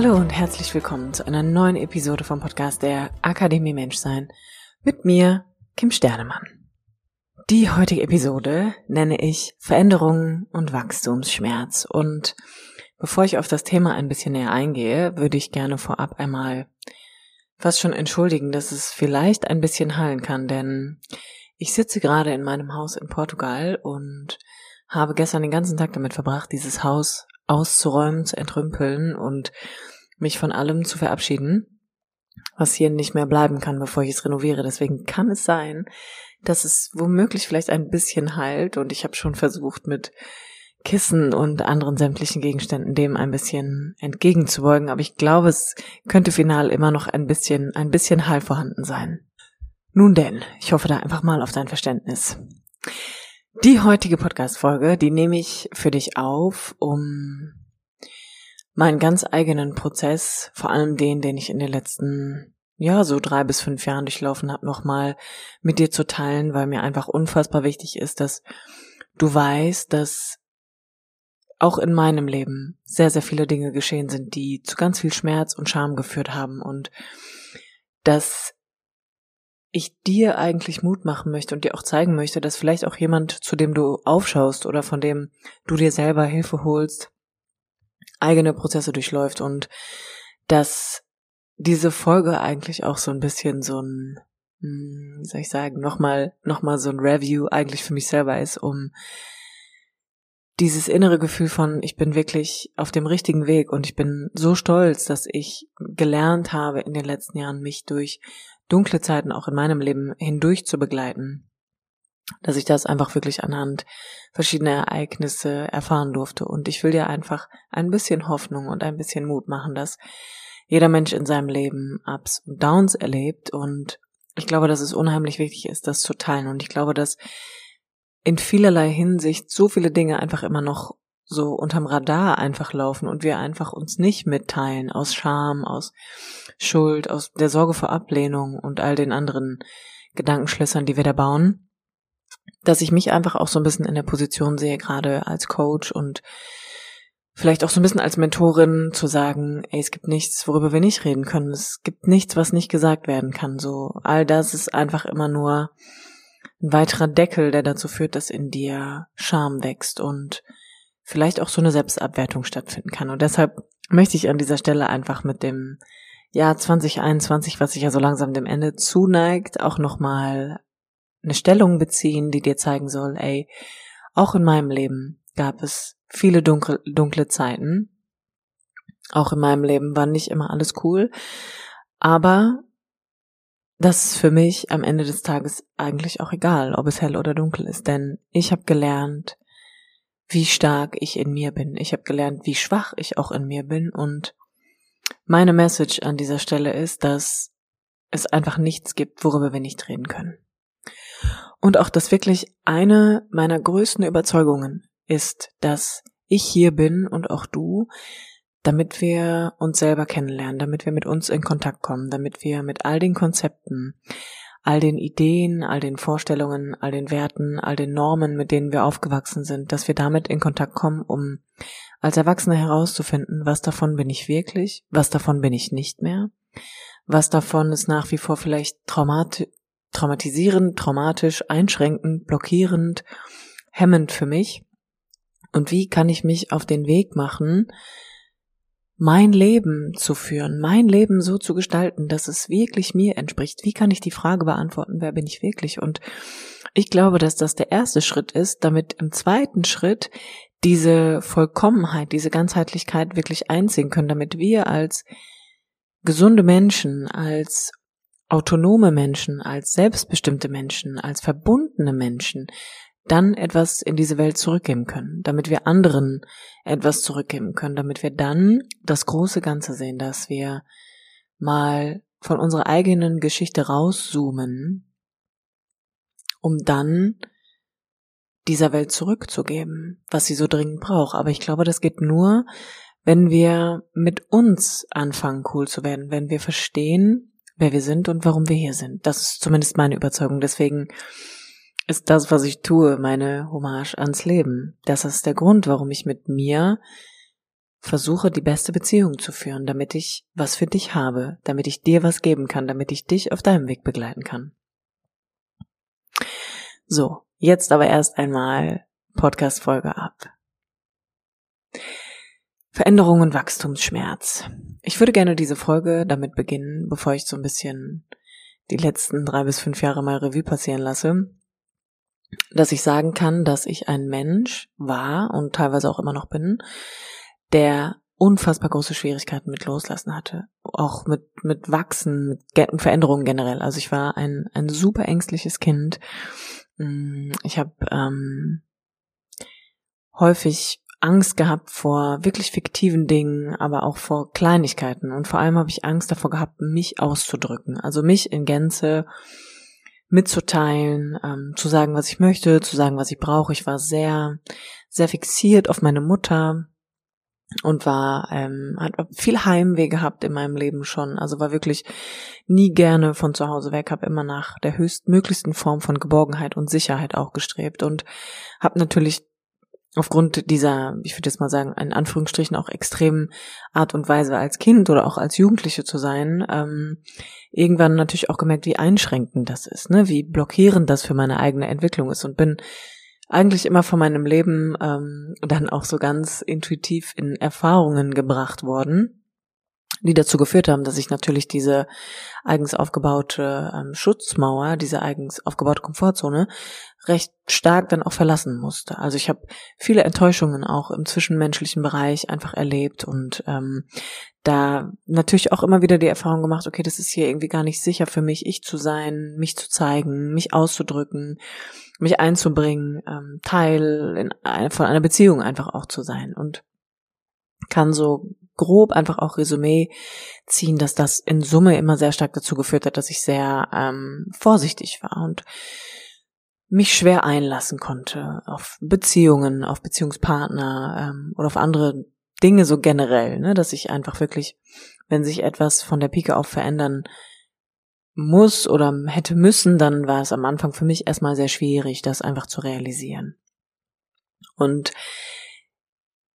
Hallo und herzlich willkommen zu einer neuen Episode vom Podcast der Akademie Menschsein mit mir, Kim Sternemann. Die heutige Episode nenne ich Veränderungen und Wachstumsschmerz und bevor ich auf das Thema ein bisschen näher eingehe, würde ich gerne vorab einmal fast schon entschuldigen, dass es vielleicht ein bisschen hallen kann, denn ich sitze gerade in meinem Haus in Portugal und habe gestern den ganzen Tag damit verbracht, dieses Haus auszuräumen, zu entrümpeln und mich von allem zu verabschieden, was hier nicht mehr bleiben kann, bevor ich es renoviere. Deswegen kann es sein, dass es womöglich vielleicht ein bisschen heilt und ich habe schon versucht mit Kissen und anderen sämtlichen Gegenständen dem ein bisschen entgegenzubeugen, aber ich glaube, es könnte final immer noch ein bisschen, ein bisschen Heil vorhanden sein. Nun denn, ich hoffe da einfach mal auf dein Verständnis. Die heutige Podcast-Folge, die nehme ich für dich auf, um meinen ganz eigenen Prozess, vor allem den, den ich in den letzten, ja, so drei bis fünf Jahren durchlaufen habe, nochmal mit dir zu teilen, weil mir einfach unfassbar wichtig ist, dass du weißt, dass auch in meinem Leben sehr, sehr viele Dinge geschehen sind, die zu ganz viel Schmerz und Scham geführt haben und dass ich dir eigentlich Mut machen möchte und dir auch zeigen möchte, dass vielleicht auch jemand, zu dem du aufschaust oder von dem du dir selber Hilfe holst, eigene Prozesse durchläuft und dass diese Folge eigentlich auch so ein bisschen so ein, hm, wie soll ich sagen, nochmal, nochmal so ein Review eigentlich für mich selber ist, um dieses innere Gefühl von, ich bin wirklich auf dem richtigen Weg und ich bin so stolz, dass ich gelernt habe in den letzten Jahren, mich durch dunkle Zeiten auch in meinem Leben hindurch zu begleiten, dass ich das einfach wirklich anhand verschiedener Ereignisse erfahren durfte. Und ich will dir einfach ein bisschen Hoffnung und ein bisschen Mut machen, dass jeder Mensch in seinem Leben Ups und Downs erlebt. Und ich glaube, dass es unheimlich wichtig ist, das zu teilen. Und ich glaube, dass in vielerlei Hinsicht so viele Dinge einfach immer noch so unterm Radar einfach laufen und wir einfach uns nicht mitteilen aus Scham, aus Schuld, aus der Sorge vor Ablehnung und all den anderen Gedankenschlössern, die wir da bauen, dass ich mich einfach auch so ein bisschen in der Position sehe, gerade als Coach und vielleicht auch so ein bisschen als Mentorin zu sagen, ey, es gibt nichts, worüber wir nicht reden können. Es gibt nichts, was nicht gesagt werden kann. So, all das ist einfach immer nur ein weiterer Deckel, der dazu führt, dass in dir Scham wächst und vielleicht auch so eine Selbstabwertung stattfinden kann. Und deshalb möchte ich an dieser Stelle einfach mit dem Jahr 2021, was sich ja so langsam dem Ende zuneigt, auch nochmal eine Stellung beziehen, die dir zeigen soll, ey, auch in meinem Leben gab es viele dunkle, dunkle Zeiten. Auch in meinem Leben war nicht immer alles cool. Aber das ist für mich am Ende des Tages eigentlich auch egal, ob es hell oder dunkel ist. Denn ich habe gelernt, wie stark ich in mir bin. Ich habe gelernt, wie schwach ich auch in mir bin. Und meine Message an dieser Stelle ist, dass es einfach nichts gibt, worüber wir nicht reden können. Und auch, dass wirklich eine meiner größten Überzeugungen ist, dass ich hier bin und auch du, damit wir uns selber kennenlernen, damit wir mit uns in Kontakt kommen, damit wir mit all den Konzepten, all den Ideen, all den Vorstellungen, all den Werten, all den Normen, mit denen wir aufgewachsen sind, dass wir damit in Kontakt kommen, um als Erwachsene herauszufinden, was davon bin ich wirklich, was davon bin ich nicht mehr, was davon ist nach wie vor vielleicht traumat traumatisierend, traumatisch, einschränkend, blockierend, hemmend für mich und wie kann ich mich auf den Weg machen, mein Leben zu führen, mein Leben so zu gestalten, dass es wirklich mir entspricht. Wie kann ich die Frage beantworten, wer bin ich wirklich? Und ich glaube, dass das der erste Schritt ist, damit im zweiten Schritt diese Vollkommenheit, diese Ganzheitlichkeit wirklich einziehen können, damit wir als gesunde Menschen, als autonome Menschen, als selbstbestimmte Menschen, als verbundene Menschen dann etwas in diese Welt zurückgeben können, damit wir anderen etwas zurückgeben können, damit wir dann das große Ganze sehen, dass wir mal von unserer eigenen Geschichte rauszoomen, um dann dieser Welt zurückzugeben, was sie so dringend braucht. Aber ich glaube, das geht nur, wenn wir mit uns anfangen, cool zu werden, wenn wir verstehen, wer wir sind und warum wir hier sind. Das ist zumindest meine Überzeugung. Deswegen ist das, was ich tue, meine Hommage ans Leben. Das ist der Grund, warum ich mit mir versuche, die beste Beziehung zu führen, damit ich was für dich habe, damit ich dir was geben kann, damit ich dich auf deinem Weg begleiten kann. So, jetzt aber erst einmal Podcast-Folge ab. Veränderung und Wachstumsschmerz. Ich würde gerne diese Folge damit beginnen, bevor ich so ein bisschen die letzten drei bis fünf Jahre mal Revue passieren lasse, dass ich sagen kann, dass ich ein Mensch war und teilweise auch immer noch bin, der unfassbar große Schwierigkeiten mit Loslassen hatte. Auch mit, mit Wachsen, mit Veränderungen generell. Also ich war ein, ein super ängstliches Kind. Mm, ich habe ähm, häufig Angst gehabt vor wirklich fiktiven Dingen, aber auch vor Kleinigkeiten. Und vor allem habe ich Angst davor gehabt, mich auszudrücken. Also mich in Gänze mitzuteilen, ähm, zu sagen, was ich möchte, zu sagen, was ich brauche. Ich war sehr, sehr fixiert auf meine Mutter und war, ähm, hat viel Heimweh gehabt in meinem Leben schon. Also war wirklich nie gerne von zu Hause weg, habe immer nach der höchstmöglichsten Form von Geborgenheit und Sicherheit auch gestrebt und habe natürlich aufgrund dieser, ich würde jetzt mal sagen, in Anführungsstrichen auch extremen Art und Weise als Kind oder auch als Jugendliche zu sein, ähm, irgendwann natürlich auch gemerkt, wie einschränkend das ist, ne? wie blockierend das für meine eigene Entwicklung ist und bin eigentlich immer von meinem Leben ähm, dann auch so ganz intuitiv in Erfahrungen gebracht worden, die dazu geführt haben, dass ich natürlich diese eigens aufgebaute ähm, Schutzmauer, diese eigens aufgebaute Komfortzone recht stark dann auch verlassen musste. Also ich habe viele Enttäuschungen auch im zwischenmenschlichen Bereich einfach erlebt und ähm, da natürlich auch immer wieder die Erfahrung gemacht, okay, das ist hier irgendwie gar nicht sicher für mich, ich zu sein, mich zu zeigen, mich auszudrücken, mich einzubringen, ähm, Teil in, eine, von einer Beziehung einfach auch zu sein und kann so grob einfach auch Resümee ziehen, dass das in Summe immer sehr stark dazu geführt hat, dass ich sehr ähm, vorsichtig war und mich schwer einlassen konnte auf Beziehungen, auf Beziehungspartner ähm, oder auf andere Dinge so generell, ne, dass ich einfach wirklich, wenn sich etwas von der Pike auf verändern muss oder hätte müssen, dann war es am Anfang für mich erstmal sehr schwierig, das einfach zu realisieren. Und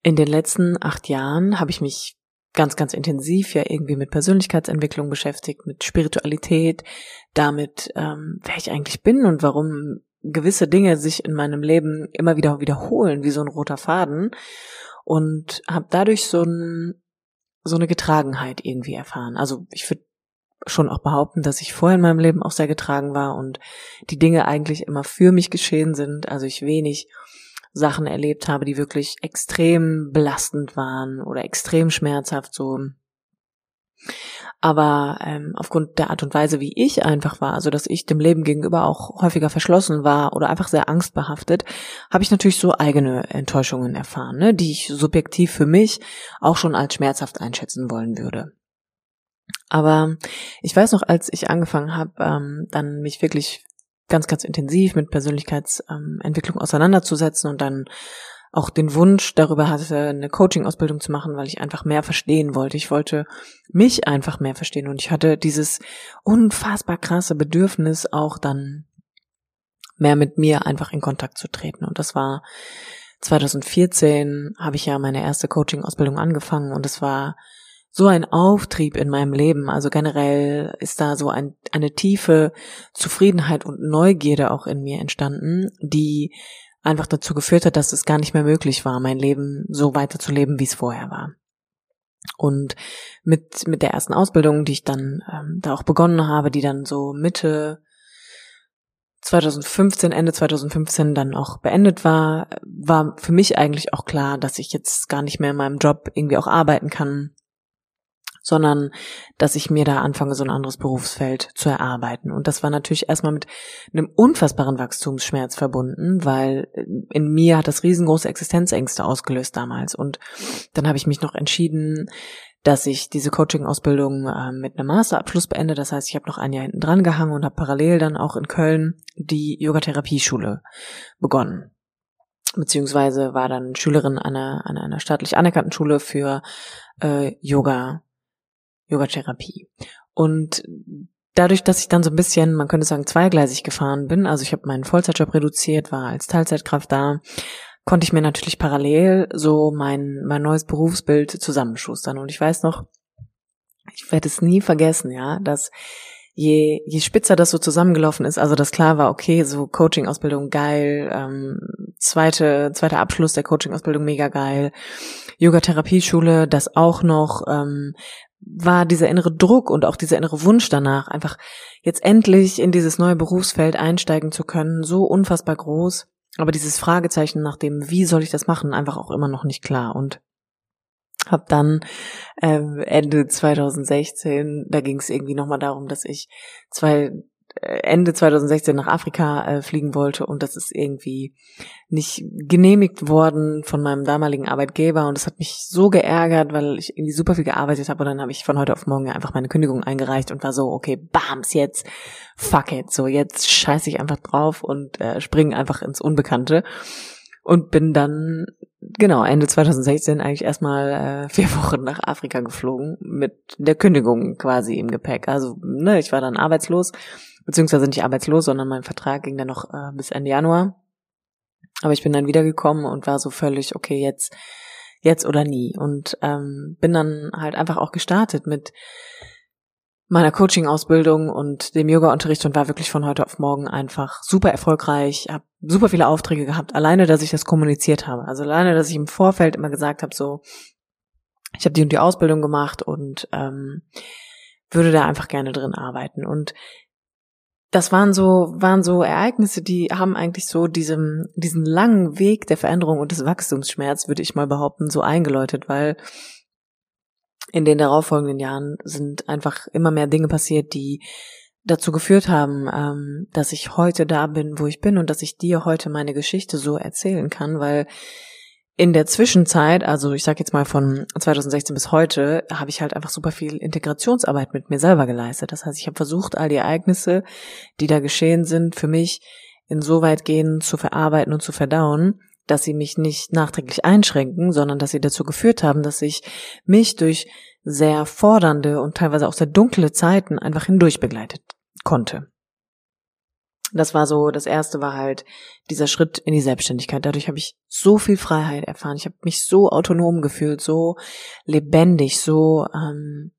in den letzten acht Jahren habe ich mich ganz, ganz intensiv ja irgendwie mit Persönlichkeitsentwicklung beschäftigt, mit Spiritualität, damit, ähm, wer ich eigentlich bin und warum gewisse Dinge sich in meinem Leben immer wieder wiederholen, wie so ein roter Faden. Und habe dadurch so, ein, so eine Getragenheit irgendwie erfahren. Also ich würde schon auch behaupten, dass ich vorher in meinem Leben auch sehr getragen war und die Dinge eigentlich immer für mich geschehen sind. Also ich wenig Sachen erlebt habe, die wirklich extrem belastend waren oder extrem schmerzhaft so. Aber ähm, aufgrund der Art und Weise, wie ich einfach war, also dass ich dem Leben gegenüber auch häufiger verschlossen war oder einfach sehr angstbehaftet, habe ich natürlich so eigene Enttäuschungen erfahren, ne, die ich subjektiv für mich auch schon als schmerzhaft einschätzen wollen würde. Aber ich weiß noch, als ich angefangen habe, ähm, dann mich wirklich ganz, ganz intensiv mit Persönlichkeitsentwicklung auseinanderzusetzen und dann auch den Wunsch darüber hatte, eine Coaching-Ausbildung zu machen, weil ich einfach mehr verstehen wollte. Ich wollte mich einfach mehr verstehen und ich hatte dieses unfassbar krasse Bedürfnis auch dann mehr mit mir einfach in Kontakt zu treten. Und das war 2014 habe ich ja meine erste Coaching-Ausbildung angefangen und es war so ein Auftrieb in meinem Leben. Also generell ist da so ein, eine tiefe Zufriedenheit und Neugierde auch in mir entstanden, die einfach dazu geführt hat, dass es gar nicht mehr möglich war, mein Leben so weiterzuleben, wie es vorher war. Und mit, mit der ersten Ausbildung, die ich dann ähm, da auch begonnen habe, die dann so Mitte 2015, Ende 2015 dann auch beendet war, war für mich eigentlich auch klar, dass ich jetzt gar nicht mehr in meinem Job irgendwie auch arbeiten kann, sondern dass ich mir da anfange, so ein anderes Berufsfeld zu erarbeiten. Und das war natürlich erstmal mit einem unfassbaren Wachstumsschmerz verbunden, weil in mir hat das riesengroße Existenzängste ausgelöst damals. Und dann habe ich mich noch entschieden, dass ich diese Coaching-Ausbildung äh, mit einem Masterabschluss beende. Das heißt, ich habe noch ein Jahr hinten dran gehangen und habe parallel dann auch in Köln die Yogatherapieschule begonnen. Beziehungsweise war dann Schülerin einer, einer, einer staatlich anerkannten Schule für äh, Yoga, Yogatherapie. Und dadurch, dass ich dann so ein bisschen, man könnte sagen, zweigleisig gefahren bin, also ich habe meinen Vollzeitjob reduziert, war als Teilzeitkraft da, konnte ich mir natürlich parallel so mein, mein neues Berufsbild zusammenschustern. Und ich weiß noch, ich werde es nie vergessen, ja, dass je, je spitzer das so zusammengelaufen ist, also das klar war, okay, so Coaching-Ausbildung geil, ähm, zweite, zweiter Abschluss der Coaching-Ausbildung mega geil, Yoga-Therapieschule, das auch noch, ähm, war dieser innere Druck und auch dieser innere Wunsch danach, einfach jetzt endlich in dieses neue Berufsfeld einsteigen zu können, so unfassbar groß. Aber dieses Fragezeichen nach dem, wie soll ich das machen, einfach auch immer noch nicht klar. Und habe dann ähm, Ende 2016, da ging es irgendwie nochmal darum, dass ich zwei äh, Ende 2016 nach Afrika äh, fliegen wollte. Und das ist irgendwie nicht genehmigt worden von meinem damaligen Arbeitgeber. Und das hat mich so geärgert, weil ich irgendwie super viel gearbeitet habe. Und dann habe ich von heute auf morgen einfach meine Kündigung eingereicht und war so, okay, bams, jetzt fuck it, so jetzt scheiße ich einfach drauf und äh, springe einfach ins Unbekannte. Und bin dann genau Ende 2016 eigentlich erstmal äh, vier Wochen nach Afrika geflogen mit der Kündigung quasi im Gepäck. Also ne, ich war dann arbeitslos beziehungsweise nicht arbeitslos, sondern mein Vertrag ging dann noch äh, bis Ende Januar. Aber ich bin dann wiedergekommen und war so völlig, okay, jetzt, jetzt oder nie. Und ähm, bin dann halt einfach auch gestartet mit meiner Coaching-Ausbildung und dem Yoga-Unterricht und war wirklich von heute auf morgen einfach super erfolgreich, habe super viele Aufträge gehabt, alleine, dass ich das kommuniziert habe. Also alleine, dass ich im Vorfeld immer gesagt habe, so, ich habe die und die Ausbildung gemacht und ähm, würde da einfach gerne drin arbeiten. Und das waren so, waren so Ereignisse, die haben eigentlich so diesem, diesen langen Weg der Veränderung und des Wachstumsschmerz, würde ich mal behaupten, so eingeläutet, weil in den darauffolgenden Jahren sind einfach immer mehr Dinge passiert, die dazu geführt haben, ähm, dass ich heute da bin, wo ich bin und dass ich dir heute meine Geschichte so erzählen kann, weil in der Zwischenzeit, also ich sage jetzt mal von 2016 bis heute, habe ich halt einfach super viel Integrationsarbeit mit mir selber geleistet. Das heißt, ich habe versucht, all die Ereignisse, die da geschehen sind, für mich insoweit gehen zu verarbeiten und zu verdauen, dass sie mich nicht nachträglich einschränken, sondern dass sie dazu geführt haben, dass ich mich durch sehr fordernde und teilweise auch sehr dunkle Zeiten einfach hindurch begleitet konnte. Das war so, das erste war halt dieser Schritt in die Selbstständigkeit. Dadurch habe ich so viel Freiheit erfahren. Ich habe mich so autonom gefühlt, so lebendig, so ähm,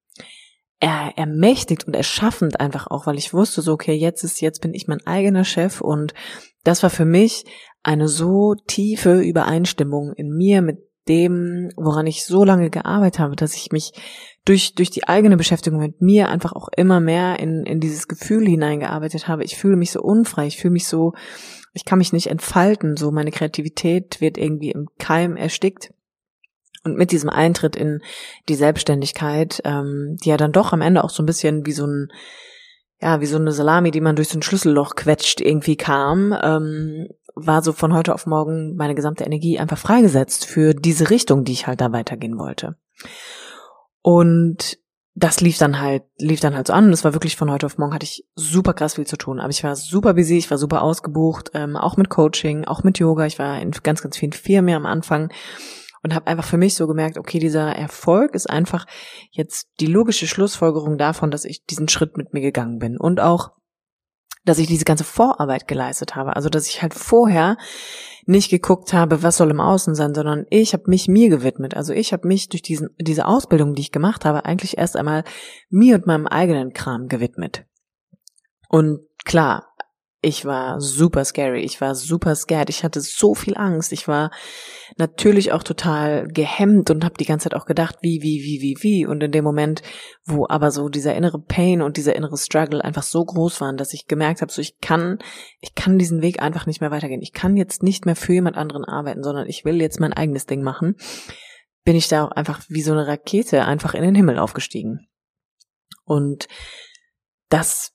er, ermächtigt und erschaffend einfach auch, weil ich wusste so, okay, jetzt ist, jetzt bin ich mein eigener Chef und das war für mich eine so tiefe Übereinstimmung in mir mit dem, woran ich so lange gearbeitet habe, dass ich mich durch, durch die eigene Beschäftigung mit mir einfach auch immer mehr in, in dieses Gefühl hineingearbeitet habe. Ich fühle mich so unfrei, ich fühle mich so, ich kann mich nicht entfalten, so meine Kreativität wird irgendwie im Keim erstickt. Und mit diesem Eintritt in die Selbstständigkeit, ähm, die ja dann doch am Ende auch so ein bisschen wie so ein, ja, wie so eine Salami, die man durch so ein Schlüsselloch quetscht, irgendwie kam, ähm, war so von heute auf morgen meine gesamte Energie einfach freigesetzt für diese Richtung, die ich halt da weitergehen wollte. Und das lief dann halt, lief dann halt so an. Und es war wirklich von heute auf morgen hatte ich super krass viel zu tun. Aber ich war super busy, ich war super ausgebucht, ähm, auch mit Coaching, auch mit Yoga. Ich war in ganz, ganz vielen Firmen am Anfang und habe einfach für mich so gemerkt, okay, dieser Erfolg ist einfach jetzt die logische Schlussfolgerung davon, dass ich diesen Schritt mit mir gegangen bin und auch dass ich diese ganze Vorarbeit geleistet habe. Also dass ich halt vorher nicht geguckt habe, was soll im Außen sein, sondern ich habe mich mir gewidmet. Also ich habe mich durch diesen, diese Ausbildung, die ich gemacht habe, eigentlich erst einmal mir und meinem eigenen Kram gewidmet. Und klar, ich war super scary, ich war super scared, ich hatte so viel Angst, ich war natürlich auch total gehemmt und habe die ganze Zeit auch gedacht, wie, wie, wie, wie, wie. Und in dem Moment, wo aber so dieser innere Pain und dieser innere Struggle einfach so groß waren, dass ich gemerkt habe, so ich kann, ich kann diesen Weg einfach nicht mehr weitergehen. Ich kann jetzt nicht mehr für jemand anderen arbeiten, sondern ich will jetzt mein eigenes Ding machen. bin ich da auch einfach wie so eine Rakete einfach in den Himmel aufgestiegen. Und das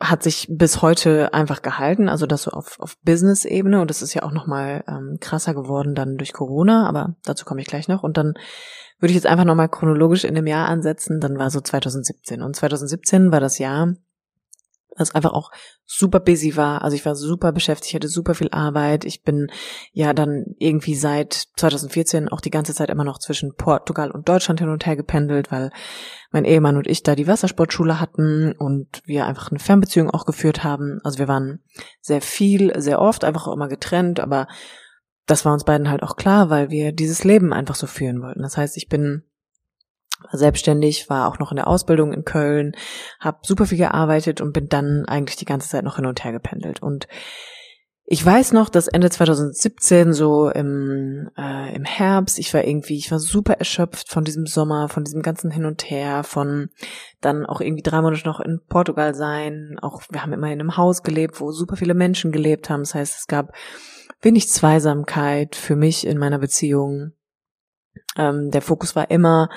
hat sich bis heute einfach gehalten, also das so auf, auf Business-Ebene und das ist ja auch nochmal ähm, krasser geworden dann durch Corona, aber dazu komme ich gleich noch. Und dann würde ich jetzt einfach nochmal chronologisch in dem Jahr ansetzen, dann war so 2017. Und 2017 war das Jahr, das einfach auch super busy war. Also ich war super beschäftigt, hatte super viel Arbeit. Ich bin ja dann irgendwie seit 2014 auch die ganze Zeit immer noch zwischen Portugal und Deutschland hin und her gependelt, weil mein Ehemann und ich da die Wassersportschule hatten und wir einfach eine Fernbeziehung auch geführt haben. Also wir waren sehr viel, sehr oft, einfach auch immer getrennt, aber das war uns beiden halt auch klar, weil wir dieses Leben einfach so führen wollten. Das heißt, ich bin war selbstständig, war auch noch in der Ausbildung in Köln, habe super viel gearbeitet und bin dann eigentlich die ganze Zeit noch hin und her gependelt. Und ich weiß noch, dass Ende 2017 so im, äh, im Herbst, ich war irgendwie, ich war super erschöpft von diesem Sommer, von diesem ganzen Hin und Her, von dann auch irgendwie drei Monate noch in Portugal sein. Auch wir haben immer in einem Haus gelebt, wo super viele Menschen gelebt haben. Das heißt, es gab wenig Zweisamkeit für mich in meiner Beziehung. Ähm, der Fokus war immer,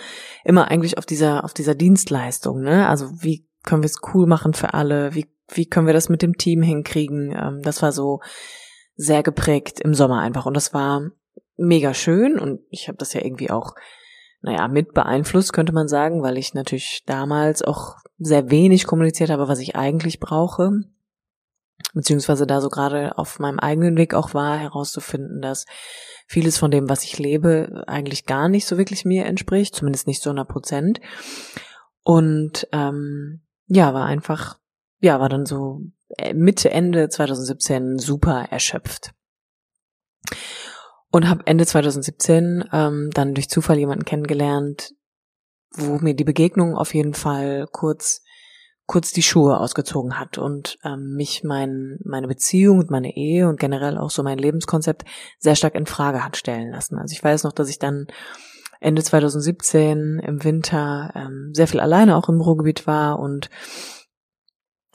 immer eigentlich auf dieser, auf dieser Dienstleistung, ne? Also wie können wir es cool machen für alle? Wie, wie können wir das mit dem Team hinkriegen? Ähm, das war so sehr geprägt im Sommer einfach und das war mega schön und ich habe das ja irgendwie auch, naja, mit beeinflusst, könnte man sagen, weil ich natürlich damals auch sehr wenig kommuniziert habe, was ich eigentlich brauche beziehungsweise da so gerade auf meinem eigenen Weg auch war, herauszufinden, dass vieles von dem, was ich lebe, eigentlich gar nicht so wirklich mir entspricht, zumindest nicht zu 100 Prozent. Und ähm, ja, war einfach, ja, war dann so äh, Mitte, Ende 2017 super erschöpft. Und habe Ende 2017 ähm, dann durch Zufall jemanden kennengelernt, wo mir die Begegnung auf jeden Fall kurz kurz die Schuhe ausgezogen hat und ähm, mich mein, meine Beziehung und meine Ehe und generell auch so mein Lebenskonzept sehr stark in Frage hat stellen lassen. Also ich weiß noch, dass ich dann Ende 2017 im Winter ähm, sehr viel alleine auch im Ruhrgebiet war und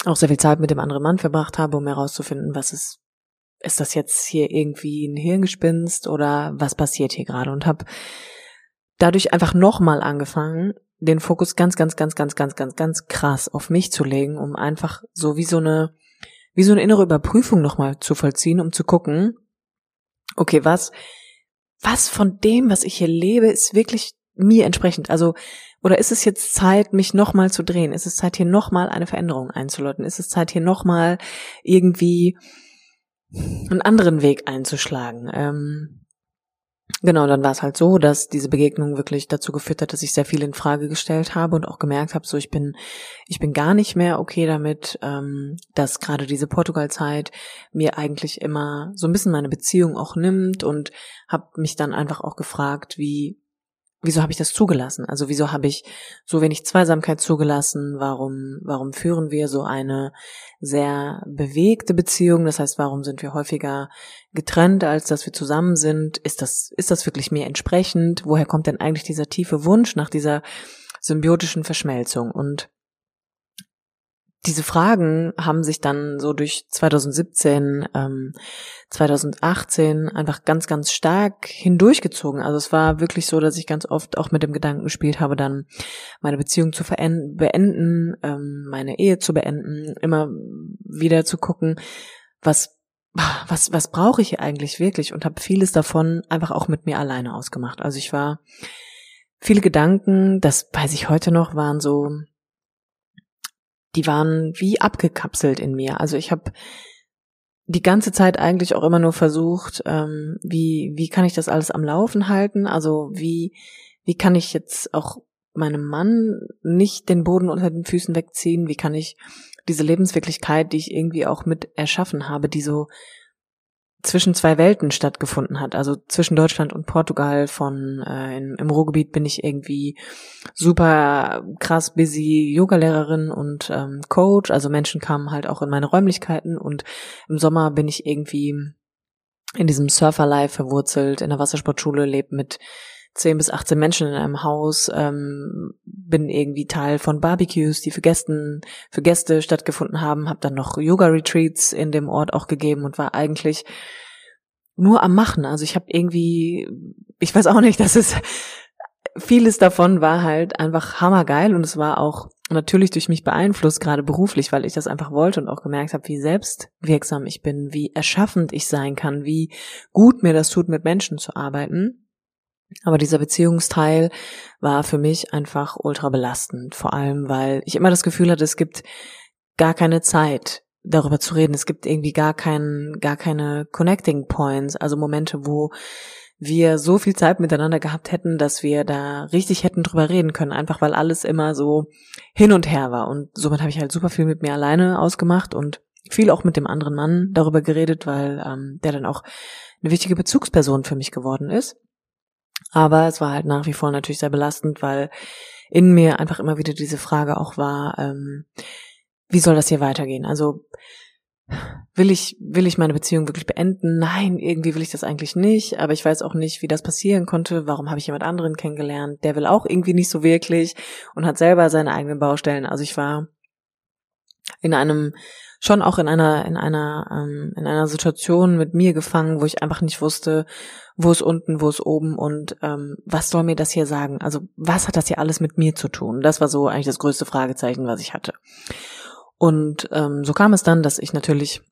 auch sehr viel Zeit mit dem anderen Mann verbracht habe, um herauszufinden, was ist, ist das jetzt hier irgendwie ein Hirngespinst oder was passiert hier gerade und habe dadurch einfach nochmal angefangen, den Fokus ganz, ganz, ganz, ganz, ganz, ganz, ganz krass auf mich zu legen, um einfach so wie so eine, wie so eine innere Überprüfung nochmal zu vollziehen, um zu gucken, okay, was, was von dem, was ich hier lebe, ist wirklich mir entsprechend? Also, oder ist es jetzt Zeit, mich nochmal zu drehen? Ist es Zeit, hier nochmal eine Veränderung einzuläuten? Ist es Zeit, hier nochmal irgendwie einen anderen Weg einzuschlagen? Ähm, Genau, dann war es halt so, dass diese Begegnung wirklich dazu geführt hat, dass ich sehr viel in Frage gestellt habe und auch gemerkt habe, so ich bin, ich bin gar nicht mehr okay damit, ähm, dass gerade diese Portugal-Zeit mir eigentlich immer so ein bisschen meine Beziehung auch nimmt und habe mich dann einfach auch gefragt, wie wieso habe ich das zugelassen? Also wieso habe ich so wenig Zweisamkeit zugelassen? Warum, warum führen wir so eine sehr bewegte Beziehung? Das heißt, warum sind wir häufiger getrennt, als dass wir zusammen sind? Ist das, ist das wirklich mir entsprechend? Woher kommt denn eigentlich dieser tiefe Wunsch nach dieser symbiotischen Verschmelzung? Und diese Fragen haben sich dann so durch 2017, ähm, 2018 einfach ganz, ganz stark hindurchgezogen. Also es war wirklich so, dass ich ganz oft auch mit dem Gedanken gespielt habe, dann meine Beziehung zu beenden, ähm, meine Ehe zu beenden, immer wieder zu gucken, was was was brauche ich eigentlich wirklich und habe vieles davon einfach auch mit mir alleine ausgemacht. Also ich war viele Gedanken, das weiß ich heute noch, waren so die waren wie abgekapselt in mir. Also ich habe die ganze Zeit eigentlich auch immer nur versucht, ähm, wie, wie kann ich das alles am Laufen halten? Also wie, wie kann ich jetzt auch meinem Mann nicht den Boden unter den Füßen wegziehen? Wie kann ich diese Lebenswirklichkeit, die ich irgendwie auch mit erschaffen habe, die so zwischen zwei Welten stattgefunden hat. Also zwischen Deutschland und Portugal von äh, in, im Ruhrgebiet bin ich irgendwie super krass busy Yogalehrerin und ähm, Coach. Also Menschen kamen halt auch in meine Räumlichkeiten und im Sommer bin ich irgendwie in diesem Surferlife verwurzelt, in der Wassersportschule, lebt mit 10 bis 18 Menschen in einem Haus, ähm, bin irgendwie Teil von Barbecues, die für Gästen, für Gäste stattgefunden haben, habe dann noch Yoga-Retreats in dem Ort auch gegeben und war eigentlich nur am Machen. Also ich habe irgendwie, ich weiß auch nicht, dass es vieles davon war halt einfach hammergeil und es war auch natürlich durch mich beeinflusst, gerade beruflich, weil ich das einfach wollte und auch gemerkt habe, wie selbstwirksam ich bin, wie erschaffend ich sein kann, wie gut mir das tut, mit Menschen zu arbeiten. Aber dieser Beziehungsteil war für mich einfach ultra belastend, vor allem weil ich immer das Gefühl hatte, es gibt gar keine Zeit darüber zu reden. Es gibt irgendwie gar keinen, gar keine Connecting Points, also Momente, wo wir so viel Zeit miteinander gehabt hätten, dass wir da richtig hätten drüber reden können, einfach weil alles immer so hin und her war. Und somit habe ich halt super viel mit mir alleine ausgemacht und viel auch mit dem anderen Mann darüber geredet, weil ähm, der dann auch eine wichtige Bezugsperson für mich geworden ist. Aber es war halt nach wie vor natürlich sehr belastend, weil in mir einfach immer wieder diese Frage auch war, ähm, wie soll das hier weitergehen? Also will ich, will ich meine Beziehung wirklich beenden? Nein, irgendwie will ich das eigentlich nicht, aber ich weiß auch nicht, wie das passieren konnte. Warum habe ich jemand anderen kennengelernt? Der will auch irgendwie nicht so wirklich und hat selber seine eigenen Baustellen. Also ich war in einem, schon auch in einer, in einer, ähm, in einer Situation mit mir gefangen, wo ich einfach nicht wusste, wo ist unten, wo ist oben und ähm, was soll mir das hier sagen? Also was hat das hier alles mit mir zu tun? Das war so eigentlich das größte Fragezeichen, was ich hatte. Und ähm, so kam es dann, dass ich natürlich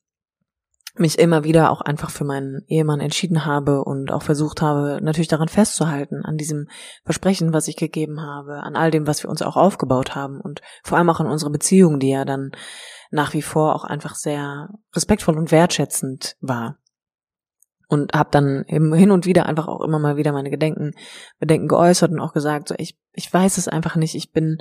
mich immer wieder auch einfach für meinen Ehemann entschieden habe und auch versucht habe, natürlich daran festzuhalten, an diesem Versprechen, was ich gegeben habe, an all dem, was wir uns auch aufgebaut haben und vor allem auch an unsere Beziehung, die ja dann nach wie vor auch einfach sehr respektvoll und wertschätzend war. Und habe dann eben hin und wieder einfach auch immer mal wieder meine Gedenken, Bedenken geäußert und auch gesagt, so ich, ich weiß es einfach nicht, ich bin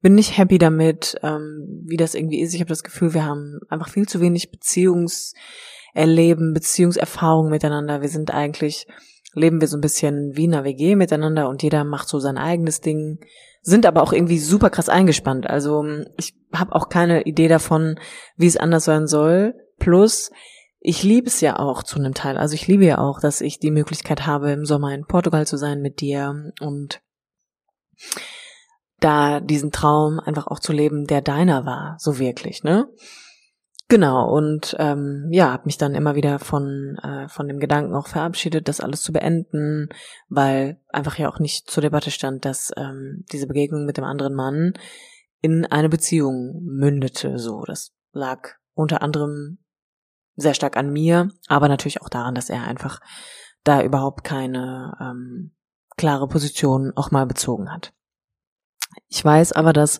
bin nicht happy damit, ähm, wie das irgendwie ist. Ich habe das Gefühl, wir haben einfach viel zu wenig Beziehungserleben, Beziehungserfahrung miteinander. Wir sind eigentlich, leben wir so ein bisschen wie in einer WG miteinander und jeder macht so sein eigenes Ding, sind aber auch irgendwie super krass eingespannt. Also ich habe auch keine Idee davon, wie es anders sein soll. Plus, ich liebe es ja auch zu einem Teil. Also ich liebe ja auch, dass ich die Möglichkeit habe, im Sommer in Portugal zu sein mit dir und da diesen Traum einfach auch zu leben, der deiner war, so wirklich, ne? Genau, und ähm, ja, habe mich dann immer wieder von, äh, von dem Gedanken auch verabschiedet, das alles zu beenden, weil einfach ja auch nicht zur Debatte stand, dass ähm, diese Begegnung mit dem anderen Mann in eine Beziehung mündete. So, das lag unter anderem sehr stark an mir, aber natürlich auch daran, dass er einfach da überhaupt keine ähm, klare Position auch mal bezogen hat. Ich weiß aber, dass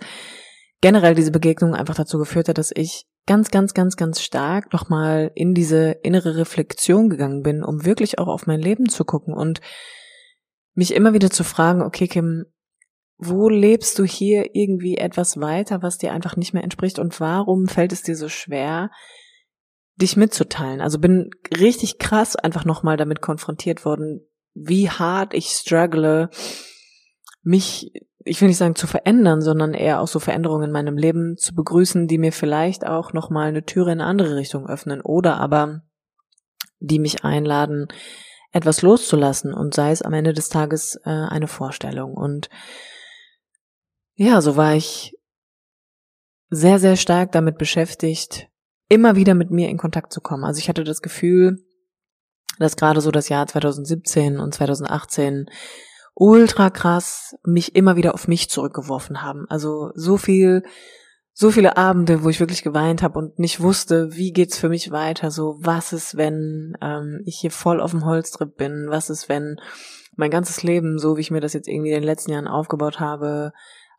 generell diese Begegnung einfach dazu geführt hat, dass ich ganz, ganz, ganz, ganz stark nochmal in diese innere Reflexion gegangen bin, um wirklich auch auf mein Leben zu gucken und mich immer wieder zu fragen, okay, Kim, wo lebst du hier irgendwie etwas weiter, was dir einfach nicht mehr entspricht und warum fällt es dir so schwer, dich mitzuteilen? Also bin richtig krass einfach nochmal damit konfrontiert worden, wie hart ich struggle, mich ich will nicht sagen zu verändern, sondern eher auch so Veränderungen in meinem Leben zu begrüßen, die mir vielleicht auch nochmal eine Türe in eine andere Richtung öffnen oder aber die mich einladen, etwas loszulassen und sei es am Ende des Tages äh, eine Vorstellung. Und ja, so war ich sehr, sehr stark damit beschäftigt, immer wieder mit mir in Kontakt zu kommen. Also ich hatte das Gefühl, dass gerade so das Jahr 2017 und 2018 ultra krass mich immer wieder auf mich zurückgeworfen haben. Also so viel, so viele Abende, wo ich wirklich geweint habe und nicht wusste, wie geht's für mich weiter. So, was ist, wenn ähm, ich hier voll auf dem Holztrip bin? Was ist, wenn mein ganzes Leben, so wie ich mir das jetzt irgendwie in den letzten Jahren aufgebaut habe,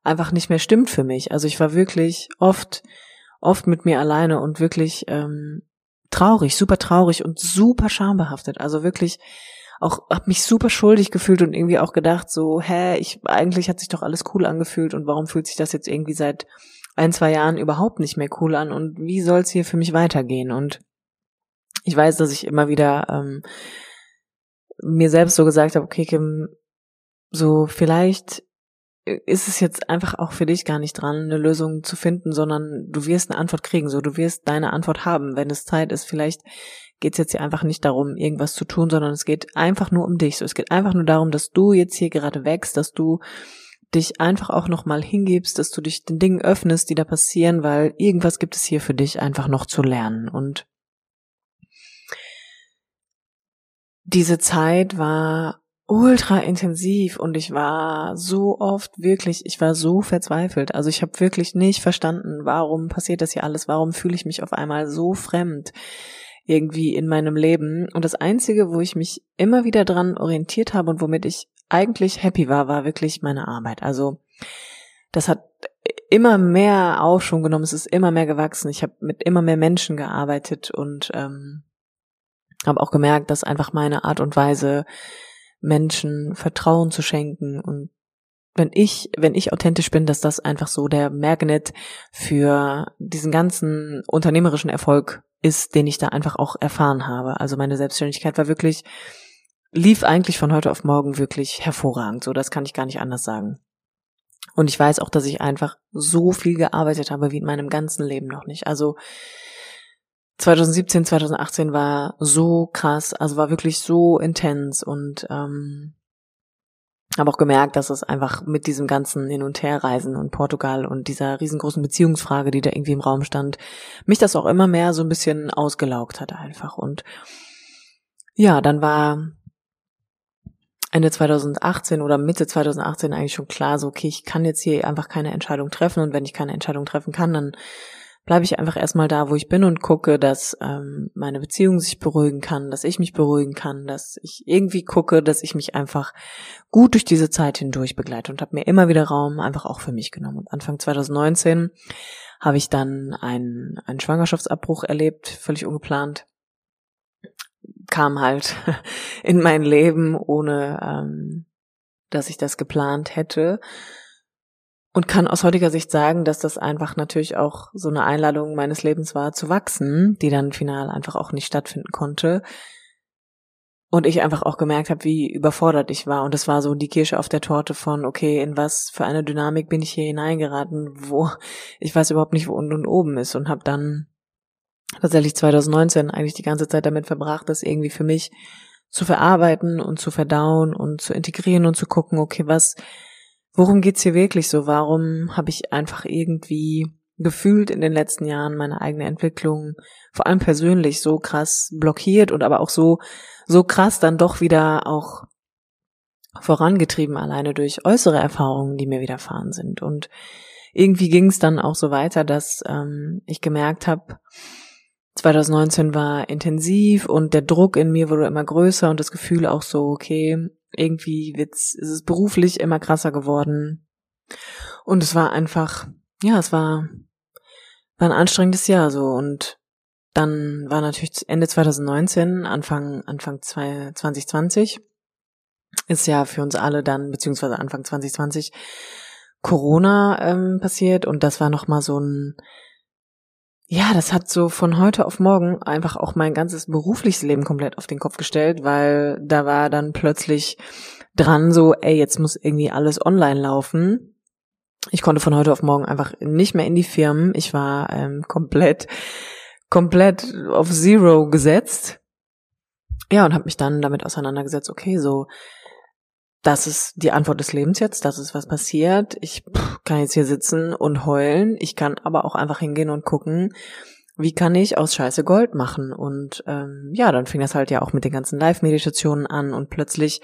einfach nicht mehr stimmt für mich. Also ich war wirklich oft, oft mit mir alleine und wirklich ähm, traurig, super traurig und super schambehaftet. Also wirklich auch habe mich super schuldig gefühlt und irgendwie auch gedacht so, hä, ich eigentlich hat sich doch alles cool angefühlt und warum fühlt sich das jetzt irgendwie seit ein, zwei Jahren überhaupt nicht mehr cool an und wie soll es hier für mich weitergehen? Und ich weiß, dass ich immer wieder ähm, mir selbst so gesagt habe, okay, Kim, so vielleicht ist es jetzt einfach auch für dich gar nicht dran, eine Lösung zu finden, sondern du wirst eine Antwort kriegen, so du wirst deine Antwort haben, wenn es Zeit ist. Vielleicht geht es jetzt hier einfach nicht darum, irgendwas zu tun, sondern es geht einfach nur um dich. So, es geht einfach nur darum, dass du jetzt hier gerade wächst, dass du dich einfach auch nochmal hingibst, dass du dich den Dingen öffnest, die da passieren, weil irgendwas gibt es hier für dich einfach noch zu lernen. Und diese Zeit war ultra intensiv und ich war so oft wirklich, ich war so verzweifelt. Also ich habe wirklich nicht verstanden, warum passiert das hier alles, warum fühle ich mich auf einmal so fremd irgendwie in meinem Leben. Und das Einzige, wo ich mich immer wieder dran orientiert habe und womit ich eigentlich happy war, war wirklich meine Arbeit. Also das hat immer mehr Aufschwung genommen, es ist immer mehr gewachsen. Ich habe mit immer mehr Menschen gearbeitet und ähm, habe auch gemerkt, dass einfach meine Art und Weise Menschen Vertrauen zu schenken und wenn ich, wenn ich authentisch bin, dass das einfach so der Magnet für diesen ganzen unternehmerischen Erfolg ist, den ich da einfach auch erfahren habe. Also meine Selbstständigkeit war wirklich, lief eigentlich von heute auf morgen wirklich hervorragend. So, das kann ich gar nicht anders sagen. Und ich weiß auch, dass ich einfach so viel gearbeitet habe wie in meinem ganzen Leben noch nicht. Also 2017, 2018 war so krass, also war wirklich so intens und ähm, habe auch gemerkt, dass es einfach mit diesem ganzen Hin- und Herreisen und Portugal und dieser riesengroßen Beziehungsfrage, die da irgendwie im Raum stand, mich das auch immer mehr so ein bisschen ausgelaugt hat einfach. Und ja, dann war Ende 2018 oder Mitte 2018 eigentlich schon klar, so okay, ich kann jetzt hier einfach keine Entscheidung treffen und wenn ich keine Entscheidung treffen kann, dann bleibe ich einfach erstmal da, wo ich bin und gucke, dass ähm, meine Beziehung sich beruhigen kann, dass ich mich beruhigen kann, dass ich irgendwie gucke, dass ich mich einfach gut durch diese Zeit hindurch begleite und habe mir immer wieder Raum einfach auch für mich genommen. Und Anfang 2019 habe ich dann einen, einen Schwangerschaftsabbruch erlebt, völlig ungeplant. Kam halt in mein Leben, ohne ähm, dass ich das geplant hätte und kann aus heutiger Sicht sagen, dass das einfach natürlich auch so eine Einladung meines Lebens war, zu wachsen, die dann final einfach auch nicht stattfinden konnte. Und ich einfach auch gemerkt habe, wie überfordert ich war. Und es war so die Kirsche auf der Torte von, okay, in was für eine Dynamik bin ich hier hineingeraten, wo ich weiß überhaupt nicht, wo unten und oben ist. Und habe dann tatsächlich 2019 eigentlich die ganze Zeit damit verbracht, das irgendwie für mich zu verarbeiten und zu verdauen und zu integrieren und zu gucken, okay, was worum geht's hier wirklich so? Warum habe ich einfach irgendwie gefühlt in den letzten Jahren meine eigene Entwicklung, vor allem persönlich, so krass blockiert und aber auch so, so krass dann doch wieder auch vorangetrieben, alleine durch äußere Erfahrungen, die mir widerfahren sind. Und irgendwie ging es dann auch so weiter, dass ähm, ich gemerkt habe, 2019 war intensiv und der Druck in mir wurde immer größer und das Gefühl auch so, okay, irgendwie wird's, ist es beruflich immer krasser geworden. Und es war einfach, ja, es war, war ein anstrengendes Jahr so und dann war natürlich Ende 2019, Anfang, Anfang 2020 ist ja für uns alle dann, beziehungsweise Anfang 2020 Corona ähm, passiert und das war nochmal so ein, ja, das hat so von heute auf morgen einfach auch mein ganzes berufliches Leben komplett auf den Kopf gestellt, weil da war dann plötzlich dran so, ey, jetzt muss irgendwie alles online laufen. Ich konnte von heute auf morgen einfach nicht mehr in die Firmen. Ich war ähm, komplett, komplett auf Zero gesetzt. Ja, und habe mich dann damit auseinandergesetzt, okay, so das ist die Antwort des Lebens jetzt, das ist was passiert. Ich pff, kann jetzt hier sitzen und heulen. Ich kann aber auch einfach hingehen und gucken, wie kann ich aus Scheiße Gold machen. Und ähm, ja, dann fing das halt ja auch mit den ganzen Live-Meditationen an und plötzlich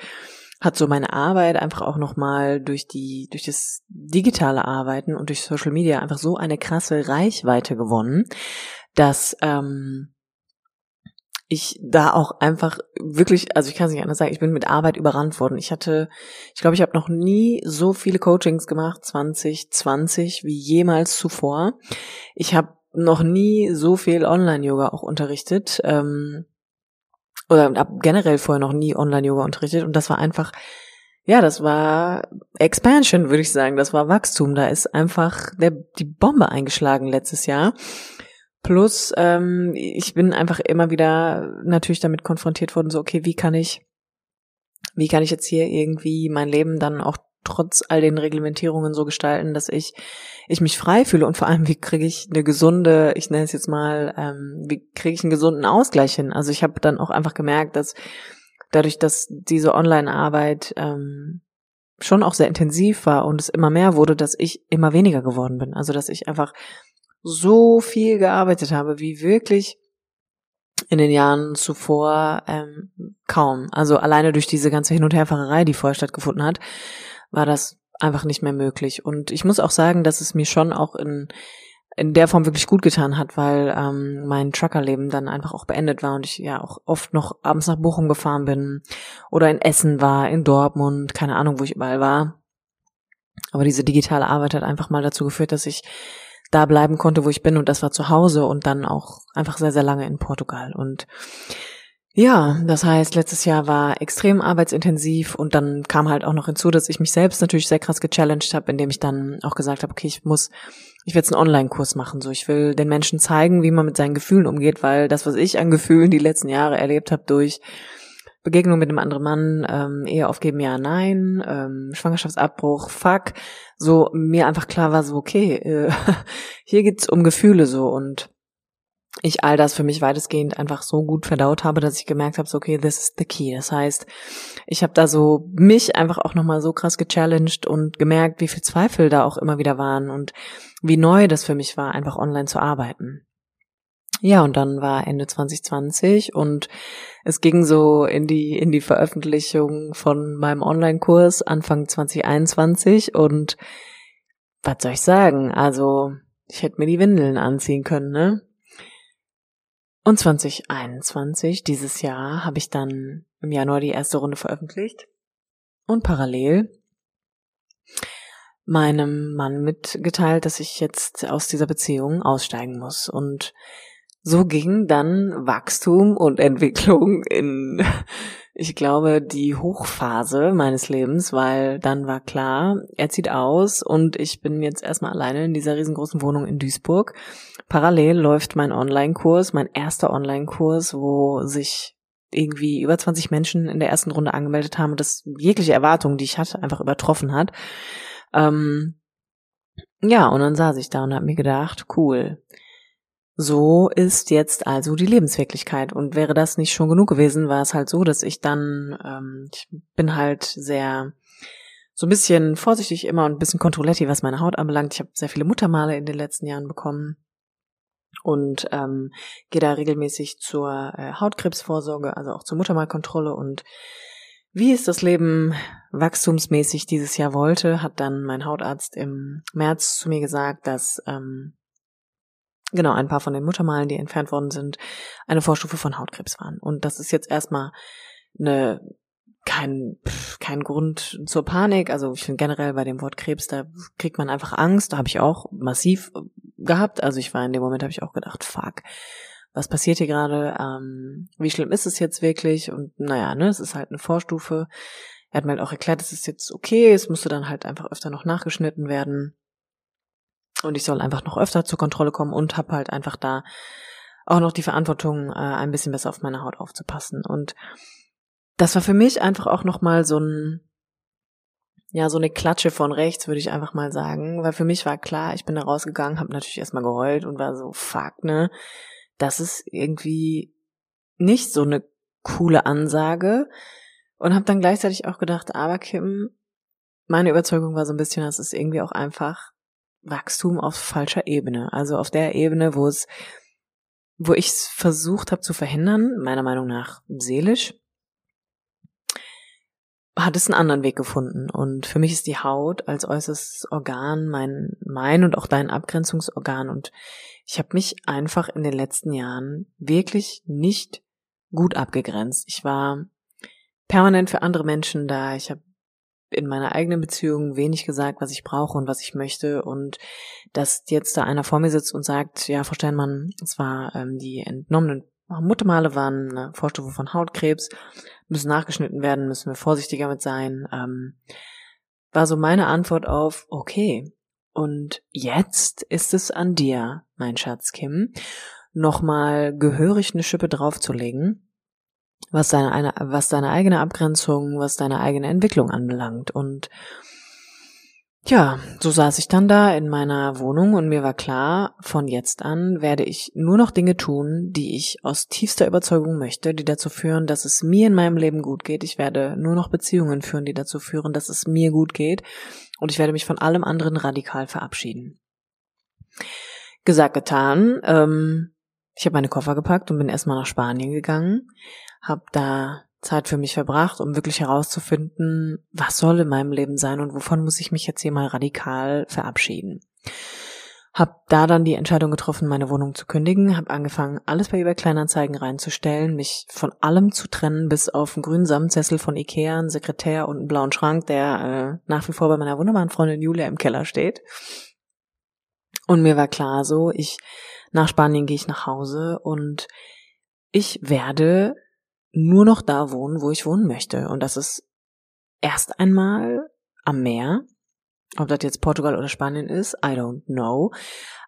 hat so meine Arbeit einfach auch nochmal durch die, durch das digitale Arbeiten und durch Social Media einfach so eine krasse Reichweite gewonnen, dass ähm, ich da auch einfach wirklich, also ich kann es nicht anders sagen, ich bin mit Arbeit überrannt worden. Ich hatte, ich glaube, ich habe noch nie so viele Coachings gemacht, 2020, wie jemals zuvor. Ich habe noch nie so viel Online-Yoga auch unterrichtet. Ähm, oder habe generell vorher noch nie Online-Yoga unterrichtet. Und das war einfach, ja, das war Expansion, würde ich sagen. Das war Wachstum. Da ist einfach der, die Bombe eingeschlagen letztes Jahr. Plus, ähm, ich bin einfach immer wieder natürlich damit konfrontiert worden, so, okay, wie kann ich, wie kann ich jetzt hier irgendwie mein Leben dann auch trotz all den Reglementierungen so gestalten, dass ich, ich mich frei fühle und vor allem, wie kriege ich eine gesunde, ich nenne es jetzt mal, ähm, wie kriege ich einen gesunden Ausgleich hin? Also ich habe dann auch einfach gemerkt, dass dadurch, dass diese Online-Arbeit ähm, schon auch sehr intensiv war und es immer mehr wurde, dass ich immer weniger geworden bin. Also dass ich einfach so viel gearbeitet habe, wie wirklich in den Jahren zuvor ähm, kaum. Also alleine durch diese ganze Hin- und Herfahrerei, die vorher stattgefunden hat, war das einfach nicht mehr möglich. Und ich muss auch sagen, dass es mir schon auch in in der Form wirklich gut getan hat, weil ähm, mein Truckerleben dann einfach auch beendet war und ich ja auch oft noch abends nach Bochum gefahren bin oder in Essen war, in Dortmund, keine Ahnung, wo ich überall war. Aber diese digitale Arbeit hat einfach mal dazu geführt, dass ich da bleiben konnte, wo ich bin und das war zu Hause und dann auch einfach sehr, sehr lange in Portugal. Und ja, das heißt, letztes Jahr war extrem arbeitsintensiv und dann kam halt auch noch hinzu, dass ich mich selbst natürlich sehr krass gechallenged habe, indem ich dann auch gesagt habe, okay, ich muss, ich will jetzt einen Online-Kurs machen, so ich will den Menschen zeigen, wie man mit seinen Gefühlen umgeht, weil das, was ich an Gefühlen die letzten Jahre erlebt habe durch Begegnung mit einem anderen Mann, ähm, Ehe aufgeben, ja, nein, ähm, Schwangerschaftsabbruch, fuck, so mir einfach klar war so, okay, äh, hier geht's um Gefühle so und ich all das für mich weitestgehend einfach so gut verdaut habe, dass ich gemerkt habe, so, okay, this is the key. Das heißt, ich habe da so mich einfach auch nochmal so krass gechallenged und gemerkt, wie viel Zweifel da auch immer wieder waren und wie neu das für mich war, einfach online zu arbeiten. Ja, und dann war Ende 2020 und es ging so in die, in die Veröffentlichung von meinem Online-Kurs Anfang 2021 und was soll ich sagen? Also, ich hätte mir die Windeln anziehen können, ne? Und 2021, dieses Jahr, habe ich dann im Januar die erste Runde veröffentlicht und parallel meinem Mann mitgeteilt, dass ich jetzt aus dieser Beziehung aussteigen muss. Und so ging dann Wachstum und Entwicklung in, ich glaube, die Hochphase meines Lebens, weil dann war klar, er zieht aus und ich bin jetzt erstmal alleine in dieser riesengroßen Wohnung in Duisburg Parallel läuft mein Online-Kurs, mein erster Online-Kurs, wo sich irgendwie über 20 Menschen in der ersten Runde angemeldet haben und das jegliche Erwartungen, die ich hatte, einfach übertroffen hat. Ähm, ja, und dann saß ich da und habe mir gedacht, cool. So ist jetzt also die Lebenswirklichkeit. Und wäre das nicht schon genug gewesen, war es halt so, dass ich dann, ähm, ich bin halt sehr so ein bisschen vorsichtig immer und ein bisschen Kontrolletti, was meine Haut anbelangt. Ich habe sehr viele Muttermale in den letzten Jahren bekommen und ähm, gehe da regelmäßig zur äh, Hautkrebsvorsorge, also auch zur Muttermalkontrolle und wie es das Leben wachstumsmäßig dieses Jahr wollte, hat dann mein Hautarzt im März zu mir gesagt, dass ähm, genau ein paar von den Muttermalen, die entfernt worden sind, eine Vorstufe von Hautkrebs waren. Und das ist jetzt erstmal eine kein, kein Grund zur Panik. Also ich finde generell bei dem Wort Krebs, da kriegt man einfach Angst. Da habe ich auch massiv gehabt. Also ich war in dem Moment, habe ich auch gedacht, fuck, was passiert hier gerade? Ähm, wie schlimm ist es jetzt wirklich? Und naja, ne, es ist halt eine Vorstufe. Er hat mir halt auch erklärt, es ist jetzt okay, es musste dann halt einfach öfter noch nachgeschnitten werden. Und ich soll einfach noch öfter zur Kontrolle kommen und habe halt einfach da auch noch die Verantwortung, äh, ein bisschen besser auf meine Haut aufzupassen. Und das war für mich einfach auch nochmal so ein, ja, so eine Klatsche von rechts, würde ich einfach mal sagen. Weil für mich war klar, ich bin da rausgegangen, habe natürlich erstmal geheult und war so, fuck, ne? Das ist irgendwie nicht so eine coole Ansage. Und habe dann gleichzeitig auch gedacht, aber Kim, meine Überzeugung war so ein bisschen, das ist irgendwie auch einfach Wachstum auf falscher Ebene. Also auf der Ebene, wo es, wo ich es versucht habe zu verhindern, meiner Meinung nach seelisch, hat es einen anderen Weg gefunden. Und für mich ist die Haut als äußerstes Organ mein, mein und auch dein Abgrenzungsorgan. Und ich habe mich einfach in den letzten Jahren wirklich nicht gut abgegrenzt. Ich war permanent für andere Menschen da. Ich habe in meiner eigenen Beziehung wenig gesagt, was ich brauche und was ich möchte. Und dass jetzt da einer vor mir sitzt und sagt, ja, Frau Steinmann, es war ähm, die entnommenen Muttermale waren eine Vorstufe von Hautkrebs, müssen nachgeschnitten werden, müssen wir vorsichtiger mit sein. Ähm, war so meine Antwort auf, okay, und jetzt ist es an dir, mein Schatz Kim, nochmal gehörig eine Schippe draufzulegen, was deine, was deine eigene Abgrenzung, was deine eigene Entwicklung anbelangt. Und ja, so saß ich dann da in meiner Wohnung und mir war klar, von jetzt an werde ich nur noch Dinge tun, die ich aus tiefster Überzeugung möchte, die dazu führen, dass es mir in meinem Leben gut geht. Ich werde nur noch Beziehungen führen, die dazu führen, dass es mir gut geht. Und ich werde mich von allem anderen radikal verabschieden. Gesagt, getan. Ähm, Ich habe meine Koffer gepackt und bin erstmal nach Spanien gegangen, habe da Zeit für mich verbracht, um wirklich herauszufinden, was soll in meinem Leben sein und wovon muss ich mich jetzt hier mal radikal verabschieden. Hab da dann die Entscheidung getroffen, meine Wohnung zu kündigen, hab angefangen, alles bei eBay Kleinanzeigen reinzustellen, mich von allem zu trennen, bis auf einen grünen Samtsessel von Ikea, einen Sekretär und einen blauen Schrank, der äh, nach wie vor bei meiner wunderbaren Freundin Julia im Keller steht. Und mir war klar so, ich nach Spanien gehe ich nach Hause und ich werde nur noch da wohnen, wo ich wohnen möchte. Und das ist erst einmal am Meer. Ob das jetzt Portugal oder Spanien ist, I don't know.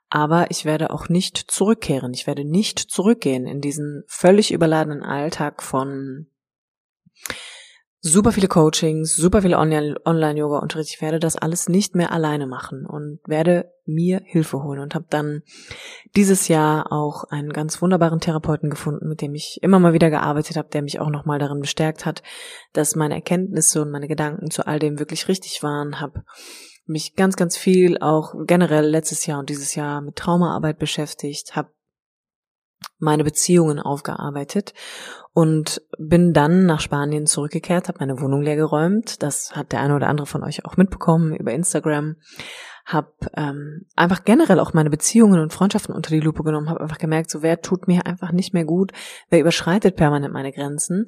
Aber ich werde auch nicht zurückkehren. Ich werde nicht zurückgehen in diesen völlig überladenen Alltag von super viele Coachings, super viele Online-Yoga-Unterricht. Ich werde das alles nicht mehr alleine machen und werde mir Hilfe holen und habe dann dieses Jahr auch einen ganz wunderbaren Therapeuten gefunden, mit dem ich immer mal wieder gearbeitet habe, der mich auch nochmal darin bestärkt hat, dass meine Erkenntnisse und meine Gedanken zu all dem wirklich richtig waren. Habe mich ganz, ganz viel auch generell letztes Jahr und dieses Jahr mit Traumaarbeit beschäftigt, habe meine Beziehungen aufgearbeitet und bin dann nach Spanien zurückgekehrt, habe meine Wohnung leer geräumt. Das hat der eine oder andere von euch auch mitbekommen über Instagram. Habe ähm, einfach generell auch meine Beziehungen und Freundschaften unter die Lupe genommen, habe einfach gemerkt, so wer tut mir einfach nicht mehr gut, wer überschreitet permanent meine Grenzen.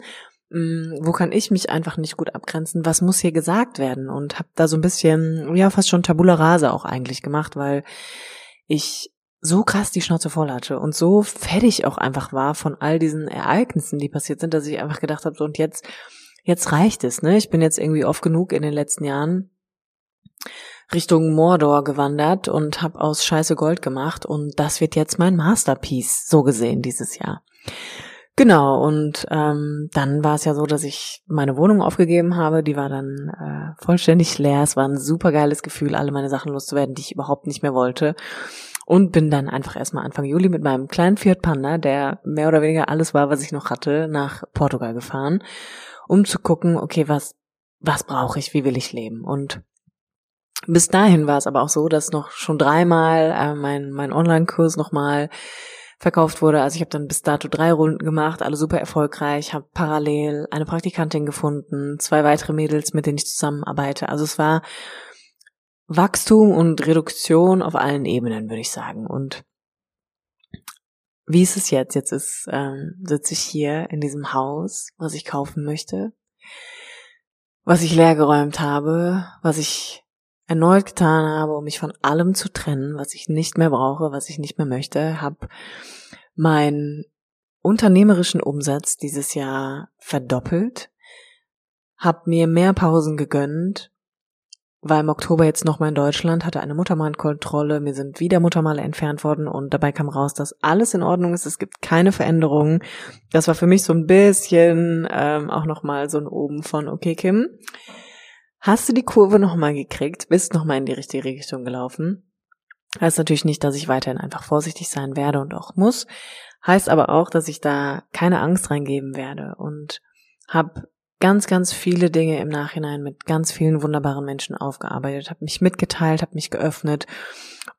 Ähm, wo kann ich mich einfach nicht gut abgrenzen? Was muss hier gesagt werden? Und habe da so ein bisschen, ja, fast schon Tabula Rasa auch eigentlich gemacht, weil ich so krass die Schnauze voll hatte und so fertig auch einfach war von all diesen Ereignissen, die passiert sind, dass ich einfach gedacht habe, so und jetzt, jetzt reicht es, ne? Ich bin jetzt irgendwie oft genug in den letzten Jahren Richtung Mordor gewandert und habe aus Scheiße Gold gemacht und das wird jetzt mein Masterpiece, so gesehen, dieses Jahr. Genau, und ähm, dann war es ja so, dass ich meine Wohnung aufgegeben habe. Die war dann äh, vollständig leer. Es war ein super geiles Gefühl, alle meine Sachen loszuwerden, die ich überhaupt nicht mehr wollte und bin dann einfach erstmal Anfang Juli mit meinem kleinen Fiat Panda, der mehr oder weniger alles war, was ich noch hatte, nach Portugal gefahren, um zu gucken, okay, was, was brauche ich, wie will ich leben? Und bis dahin war es aber auch so, dass noch schon dreimal äh, mein, mein Online-Kurs nochmal verkauft wurde. Also ich habe dann bis dato drei Runden gemacht, alle super erfolgreich, habe parallel eine Praktikantin gefunden, zwei weitere Mädels, mit denen ich zusammenarbeite. Also es war Wachstum und Reduktion auf allen Ebenen, würde ich sagen. Und wie ist es jetzt? Jetzt ist, ähm, sitze ich hier in diesem Haus, was ich kaufen möchte, was ich leergeräumt habe, was ich erneut getan habe, um mich von allem zu trennen, was ich nicht mehr brauche, was ich nicht mehr möchte, habe meinen unternehmerischen Umsatz dieses Jahr verdoppelt, habe mir mehr Pausen gegönnt war im Oktober jetzt nochmal in Deutschland, hatte eine Muttermalkontrolle, mir sind wieder Muttermale entfernt worden und dabei kam raus, dass alles in Ordnung ist, es gibt keine Veränderungen. Das war für mich so ein bisschen ähm, auch nochmal so ein Oben von, okay Kim, hast du die Kurve nochmal gekriegt, bist nochmal in die richtige Richtung gelaufen. Heißt natürlich nicht, dass ich weiterhin einfach vorsichtig sein werde und auch muss. Heißt aber auch, dass ich da keine Angst reingeben werde und habe ganz, ganz viele Dinge im Nachhinein mit ganz vielen wunderbaren Menschen aufgearbeitet, habe mich mitgeteilt, habe mich geöffnet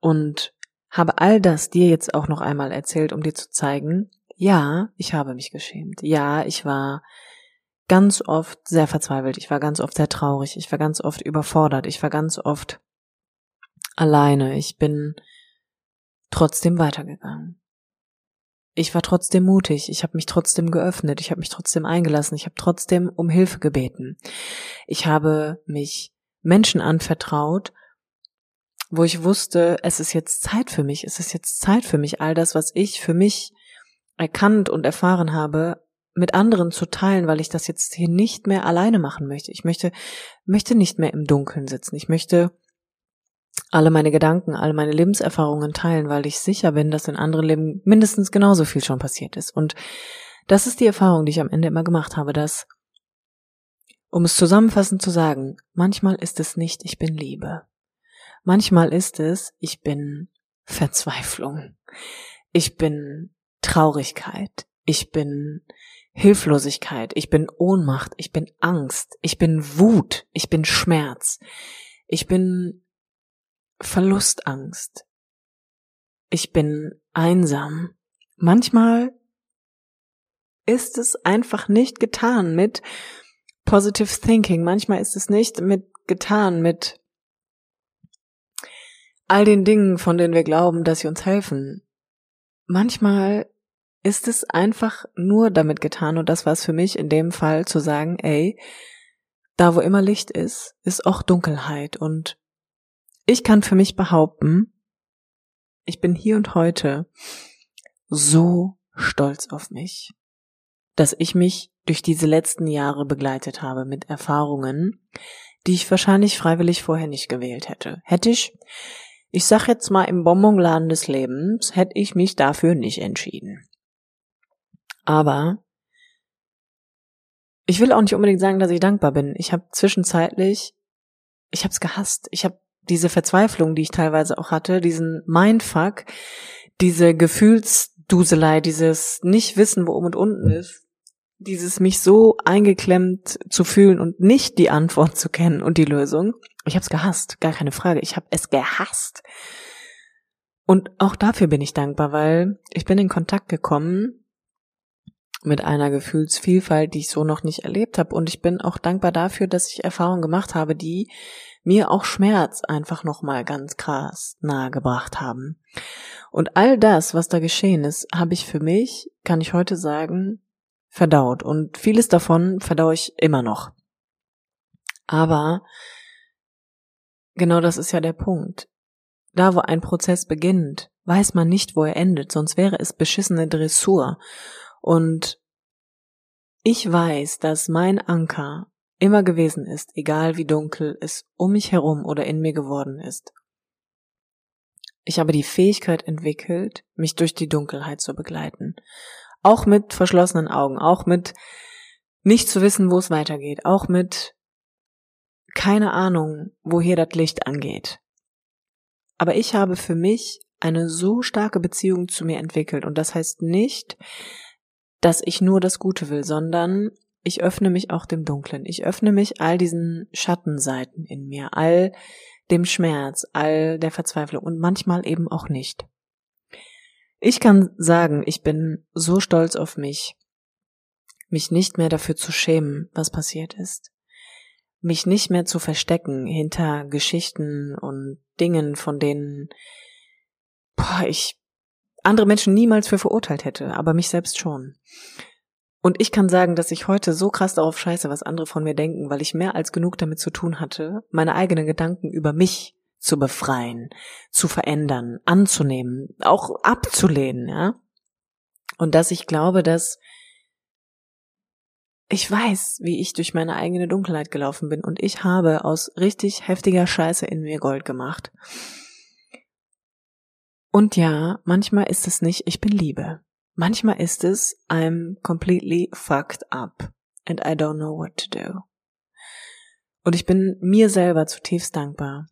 und habe all das dir jetzt auch noch einmal erzählt, um dir zu zeigen, ja, ich habe mich geschämt. Ja, ich war ganz oft sehr verzweifelt. Ich war ganz oft sehr traurig. Ich war ganz oft überfordert. Ich war ganz oft alleine. Ich bin trotzdem weitergegangen ich war trotzdem mutig, ich habe mich trotzdem geöffnet, ich habe mich trotzdem eingelassen, ich habe trotzdem um Hilfe gebeten. Ich habe mich Menschen anvertraut, wo ich wusste, es ist jetzt Zeit für mich, es ist jetzt Zeit für mich, all das, was ich für mich erkannt und erfahren habe, mit anderen zu teilen, weil ich das jetzt hier nicht mehr alleine machen möchte. Ich möchte, möchte nicht mehr im Dunkeln sitzen. Ich möchte alle meine Gedanken, alle meine Lebenserfahrungen teilen, weil ich sicher bin, dass in anderen Leben mindestens genauso viel schon passiert ist. Und das ist die Erfahrung, die ich am Ende immer gemacht habe, dass, um es zusammenfassend zu sagen, manchmal ist es nicht, ich bin Liebe. Manchmal ist es, ich bin Verzweiflung. Ich bin Traurigkeit. Ich bin Hilflosigkeit. Ich bin Ohnmacht. Ich bin Angst. Ich bin Wut. Ich bin Schmerz. Ich bin Verlustangst. Ich bin einsam. Manchmal ist es einfach nicht getan mit Positive Thinking. Manchmal ist es nicht mit getan mit all den Dingen, von denen wir glauben, dass sie uns helfen. Manchmal ist es einfach nur damit getan und das war es für mich in dem Fall zu sagen, ey, da wo immer Licht ist, ist auch Dunkelheit und ich kann für mich behaupten, ich bin hier und heute so stolz auf mich, dass ich mich durch diese letzten Jahre begleitet habe mit Erfahrungen, die ich wahrscheinlich freiwillig vorher nicht gewählt hätte. Hätte ich, ich sag jetzt mal im Bonbonladen des Lebens, hätte ich mich dafür nicht entschieden. Aber ich will auch nicht unbedingt sagen, dass ich dankbar bin. Ich habe zwischenzeitlich, ich habe es gehasst. Ich habe diese Verzweiflung, die ich teilweise auch hatte, diesen Mindfuck, diese Gefühlsduselei, dieses Nicht-Wissen, wo oben und unten ist, dieses mich so eingeklemmt zu fühlen und nicht die Antwort zu kennen und die Lösung. Ich habe es gehasst, gar keine Frage. Ich habe es gehasst. Und auch dafür bin ich dankbar, weil ich bin in Kontakt gekommen mit einer Gefühlsvielfalt, die ich so noch nicht erlebt habe. Und ich bin auch dankbar dafür, dass ich Erfahrungen gemacht habe, die mir auch Schmerz einfach nochmal ganz krass nahe gebracht haben. Und all das, was da geschehen ist, habe ich für mich, kann ich heute sagen, verdaut. Und vieles davon verdaue ich immer noch. Aber genau das ist ja der Punkt. Da, wo ein Prozess beginnt, weiß man nicht, wo er endet, sonst wäre es beschissene Dressur. Und ich weiß, dass mein Anker immer gewesen ist, egal wie dunkel es um mich herum oder in mir geworden ist. Ich habe die Fähigkeit entwickelt, mich durch die Dunkelheit zu begleiten. Auch mit verschlossenen Augen, auch mit nicht zu wissen, wo es weitergeht, auch mit keine Ahnung, woher das Licht angeht. Aber ich habe für mich eine so starke Beziehung zu mir entwickelt und das heißt nicht, dass ich nur das Gute will, sondern ich öffne mich auch dem Dunklen. Ich öffne mich all diesen Schattenseiten in mir, all dem Schmerz, all der Verzweiflung und manchmal eben auch nicht. Ich kann sagen, ich bin so stolz auf mich, mich nicht mehr dafür zu schämen, was passiert ist. Mich nicht mehr zu verstecken hinter Geschichten und Dingen, von denen boah, ich andere Menschen niemals für verurteilt hätte, aber mich selbst schon. Und ich kann sagen, dass ich heute so krass darauf scheiße, was andere von mir denken, weil ich mehr als genug damit zu tun hatte, meine eigenen Gedanken über mich zu befreien, zu verändern, anzunehmen, auch abzulehnen, ja. Und dass ich glaube, dass ich weiß, wie ich durch meine eigene Dunkelheit gelaufen bin und ich habe aus richtig heftiger Scheiße in mir Gold gemacht. Und ja, manchmal ist es nicht, ich bin Liebe. Manchmal ist es, I'm completely fucked up and I don't know what to do. Und ich bin mir selber zutiefst dankbar,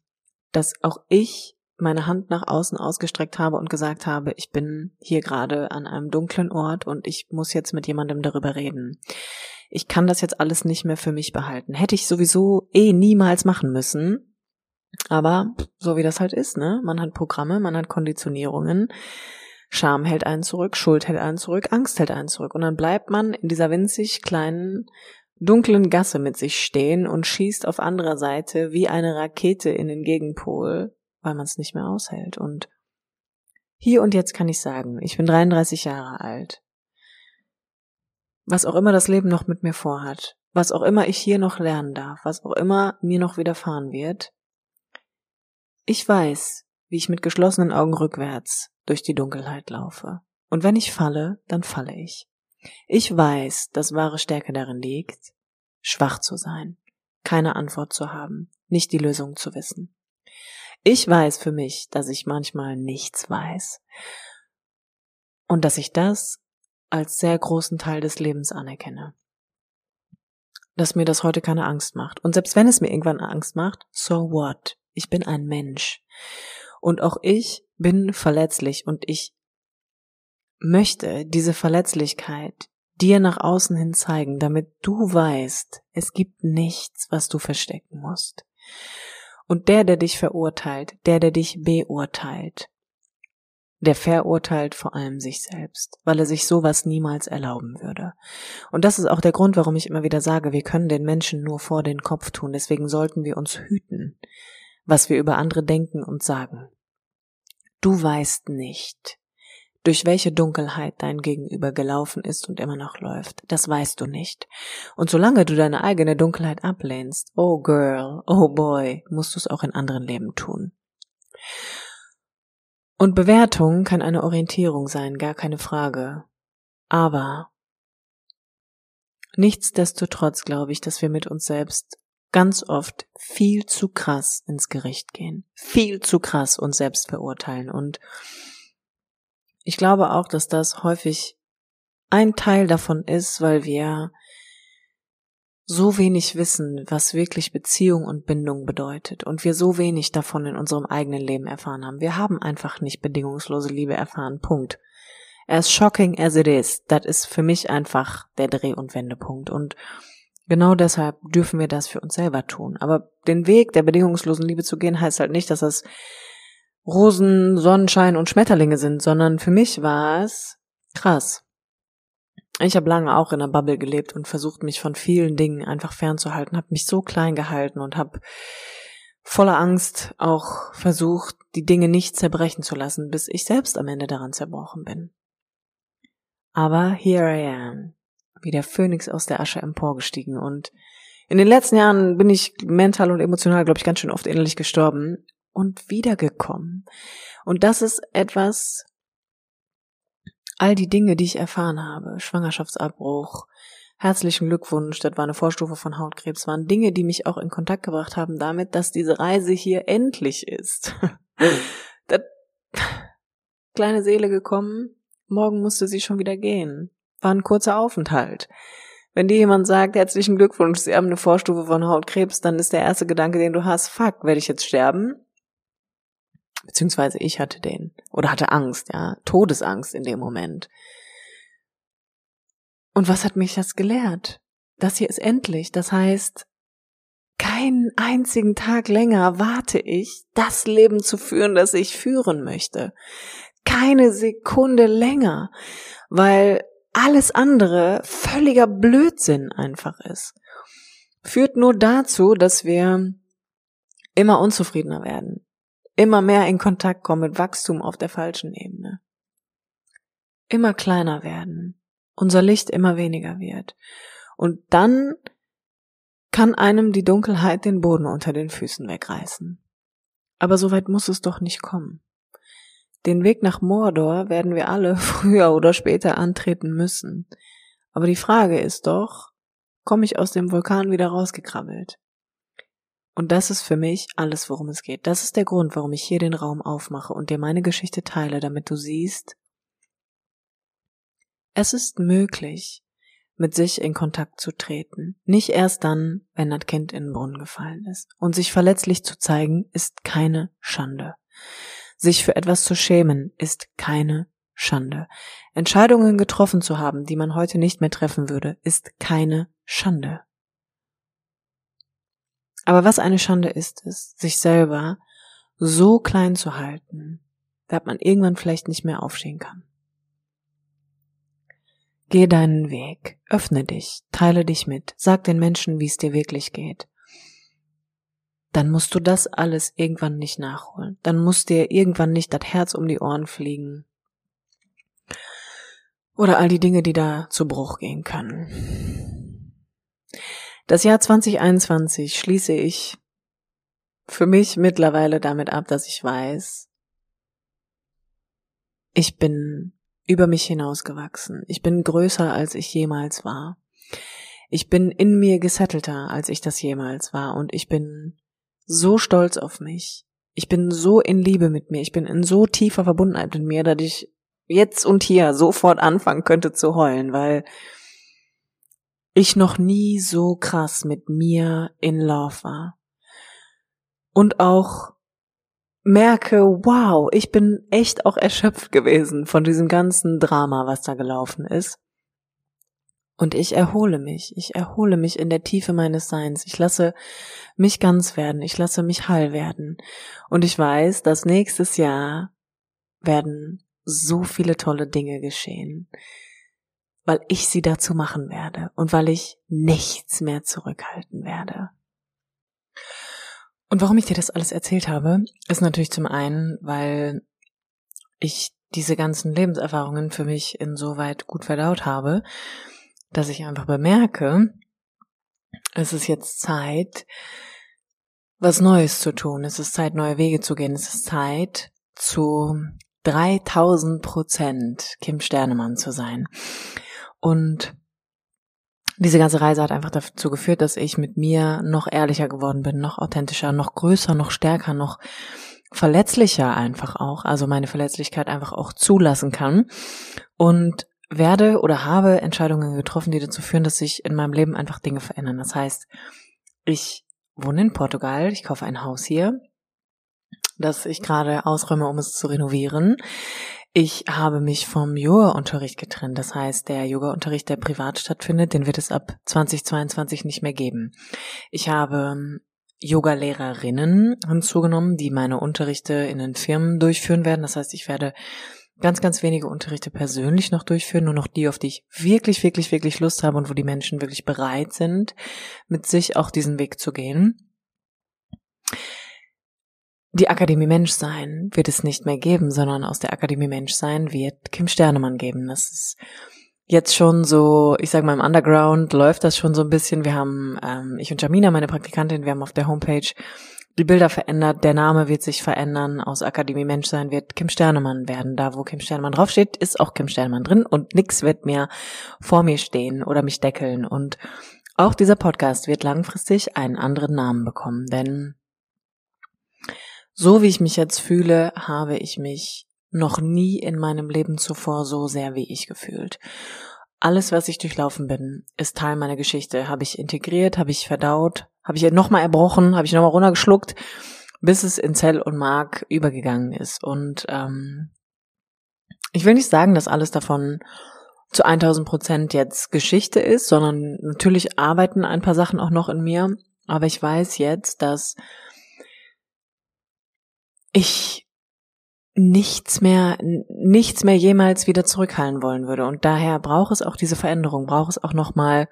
dass auch ich meine Hand nach außen ausgestreckt habe und gesagt habe, ich bin hier gerade an einem dunklen Ort und ich muss jetzt mit jemandem darüber reden. Ich kann das jetzt alles nicht mehr für mich behalten. Hätte ich sowieso eh niemals machen müssen. Aber so wie das halt ist, ne? Man hat Programme, man hat Konditionierungen. Scham hält einen zurück, Schuld hält einen zurück, Angst hält einen zurück. Und dann bleibt man in dieser winzig kleinen dunklen Gasse mit sich stehen und schießt auf anderer Seite wie eine Rakete in den Gegenpol, weil man es nicht mehr aushält. Und hier und jetzt kann ich sagen, ich bin 33 Jahre alt. Was auch immer das Leben noch mit mir vorhat, was auch immer ich hier noch lernen darf, was auch immer mir noch widerfahren wird, ich weiß, wie ich mit geschlossenen Augen rückwärts durch die Dunkelheit laufe. Und wenn ich falle, dann falle ich. Ich weiß, dass wahre Stärke darin liegt, schwach zu sein, keine Antwort zu haben, nicht die Lösung zu wissen. Ich weiß für mich, dass ich manchmal nichts weiß und dass ich das als sehr großen Teil des Lebens anerkenne. Dass mir das heute keine Angst macht. Und selbst wenn es mir irgendwann Angst macht, so what? Ich bin ein Mensch. Und auch ich bin verletzlich und ich möchte diese Verletzlichkeit dir nach außen hin zeigen, damit du weißt, es gibt nichts, was du verstecken musst. Und der, der dich verurteilt, der, der dich beurteilt, der verurteilt vor allem sich selbst, weil er sich sowas niemals erlauben würde. Und das ist auch der Grund, warum ich immer wieder sage, wir können den Menschen nur vor den Kopf tun, deswegen sollten wir uns hüten, was wir über andere denken und sagen. Du weißt nicht, durch welche Dunkelheit dein Gegenüber gelaufen ist und immer noch läuft. Das weißt du nicht. Und solange du deine eigene Dunkelheit ablehnst, oh girl, oh boy, musst du es auch in anderen Leben tun. Und Bewertung kann eine Orientierung sein, gar keine Frage. Aber nichtsdestotrotz glaube ich, dass wir mit uns selbst ganz oft viel zu krass ins Gericht gehen, viel zu krass uns selbst verurteilen. Und ich glaube auch, dass das häufig ein Teil davon ist, weil wir so wenig wissen, was wirklich Beziehung und Bindung bedeutet und wir so wenig davon in unserem eigenen Leben erfahren haben. Wir haben einfach nicht bedingungslose Liebe erfahren. Punkt. As shocking as it is, das ist für mich einfach der Dreh- und Wendepunkt. Und genau deshalb dürfen wir das für uns selber tun. Aber den Weg der bedingungslosen Liebe zu gehen, heißt halt nicht, dass das Rosen, Sonnenschein und Schmetterlinge sind, sondern für mich war es krass ich habe lange auch in der Bubble gelebt und versucht, mich von vielen Dingen einfach fernzuhalten, habe mich so klein gehalten und habe voller Angst auch versucht, die Dinge nicht zerbrechen zu lassen, bis ich selbst am Ende daran zerbrochen bin. Aber here I am, wie der Phönix aus der Asche emporgestiegen und in den letzten Jahren bin ich mental und emotional, glaube ich, ganz schön oft innerlich gestorben und wiedergekommen. Und das ist etwas, all die Dinge, die ich erfahren habe, Schwangerschaftsabbruch, herzlichen Glückwunsch, das war eine Vorstufe von Hautkrebs, waren Dinge, die mich auch in Kontakt gebracht haben damit, dass diese Reise hier endlich ist. das, kleine Seele gekommen, morgen musste sie schon wieder gehen. War ein kurzer Aufenthalt. Wenn dir jemand sagt, herzlichen Glückwunsch, Sie haben eine Vorstufe von Hautkrebs, dann ist der erste Gedanke, den du hast, fuck, werde ich jetzt sterben? Beziehungsweise ich hatte den. Oder hatte Angst, ja. Todesangst in dem Moment. Und was hat mich das gelehrt? Das hier ist endlich. Das heißt, keinen einzigen Tag länger warte ich, das Leben zu führen, das ich führen möchte. Keine Sekunde länger, weil alles andere völliger Blödsinn einfach ist. Führt nur dazu, dass wir immer unzufriedener werden, immer mehr in Kontakt kommen mit Wachstum auf der falschen Ebene. Immer kleiner werden, unser Licht immer weniger wird. Und dann kann einem die Dunkelheit den Boden unter den Füßen wegreißen. Aber so weit muss es doch nicht kommen. Den Weg nach Mordor werden wir alle früher oder später antreten müssen. Aber die Frage ist doch, komme ich aus dem Vulkan wieder rausgekrabbelt? Und das ist für mich alles, worum es geht. Das ist der Grund, warum ich hier den Raum aufmache und dir meine Geschichte teile, damit du siehst, es ist möglich, mit sich in Kontakt zu treten. Nicht erst dann, wenn das Kind in den Brunnen gefallen ist. Und sich verletzlich zu zeigen, ist keine Schande. Sich für etwas zu schämen, ist keine Schande. Entscheidungen getroffen zu haben, die man heute nicht mehr treffen würde, ist keine Schande. Aber was eine Schande ist, ist, sich selber so klein zu halten, dass man irgendwann vielleicht nicht mehr aufstehen kann. Geh deinen Weg, öffne dich, teile dich mit, sag den Menschen, wie es dir wirklich geht. Dann musst du das alles irgendwann nicht nachholen. Dann muss dir irgendwann nicht das Herz um die Ohren fliegen. Oder all die Dinge, die da zu Bruch gehen können. Das Jahr 2021 schließe ich für mich mittlerweile damit ab, dass ich weiß, ich bin über mich hinausgewachsen. Ich bin größer, als ich jemals war. Ich bin in mir gesettelter, als ich das jemals war. Und ich bin so stolz auf mich. Ich bin so in Liebe mit mir. Ich bin in so tiefer Verbundenheit mit mir, dass ich jetzt und hier sofort anfangen könnte zu heulen, weil ich noch nie so krass mit mir in Love war. Und auch merke, wow, ich bin echt auch erschöpft gewesen von diesem ganzen Drama, was da gelaufen ist. Und ich erhole mich, ich erhole mich in der Tiefe meines Seins. Ich lasse mich ganz werden, ich lasse mich heil werden. Und ich weiß, dass nächstes Jahr werden so viele tolle Dinge geschehen, weil ich sie dazu machen werde und weil ich nichts mehr zurückhalten werde. Und warum ich dir das alles erzählt habe, ist natürlich zum einen, weil ich diese ganzen Lebenserfahrungen für mich insoweit gut verdaut habe, dass ich einfach bemerke, es ist jetzt Zeit, was Neues zu tun. Es ist Zeit, neue Wege zu gehen. Es ist Zeit, zu 3000 Prozent Kim Sternemann zu sein. Und diese ganze Reise hat einfach dazu geführt, dass ich mit mir noch ehrlicher geworden bin, noch authentischer, noch größer, noch stärker, noch verletzlicher einfach auch, also meine Verletzlichkeit einfach auch zulassen kann und werde oder habe Entscheidungen getroffen, die dazu führen, dass sich in meinem Leben einfach Dinge verändern. Das heißt, ich wohne in Portugal, ich kaufe ein Haus hier, das ich gerade ausräume, um es zu renovieren. Ich habe mich vom Yoga-Unterricht getrennt. Das heißt, der Yoga-Unterricht, der privat stattfindet, den wird es ab 2022 nicht mehr geben. Ich habe ähm, Yoga-Lehrerinnen hinzugenommen, die meine Unterrichte in den Firmen durchführen werden. Das heißt, ich werde ganz, ganz wenige Unterrichte persönlich noch durchführen, nur noch die, auf die ich wirklich, wirklich, wirklich Lust habe und wo die Menschen wirklich bereit sind, mit sich auch diesen Weg zu gehen. Die Akademie Menschsein wird es nicht mehr geben, sondern aus der Akademie Menschsein wird Kim Sternemann geben. Das ist jetzt schon so, ich sag mal im Underground läuft das schon so ein bisschen. Wir haben, ähm, ich und Jamina, meine Praktikantin, wir haben auf der Homepage die Bilder verändert, der Name wird sich verändern, aus Akademie Menschsein wird Kim Sternemann werden. Da, wo Kim Sternemann draufsteht, ist auch Kim Sternemann drin und nix wird mehr vor mir stehen oder mich deckeln. Und auch dieser Podcast wird langfristig einen anderen Namen bekommen, denn so wie ich mich jetzt fühle, habe ich mich noch nie in meinem Leben zuvor so sehr wie ich gefühlt. Alles, was ich durchlaufen bin, ist Teil meiner Geschichte. Habe ich integriert, habe ich verdaut, habe ich nochmal erbrochen, habe ich nochmal runtergeschluckt, bis es in Zell und Mark übergegangen ist. Und ähm, ich will nicht sagen, dass alles davon zu 1000 Prozent jetzt Geschichte ist, sondern natürlich arbeiten ein paar Sachen auch noch in mir. Aber ich weiß jetzt, dass ich nichts mehr, nichts mehr jemals wieder zurückhalten wollen würde. Und daher braucht es auch diese Veränderung, braucht es auch nochmal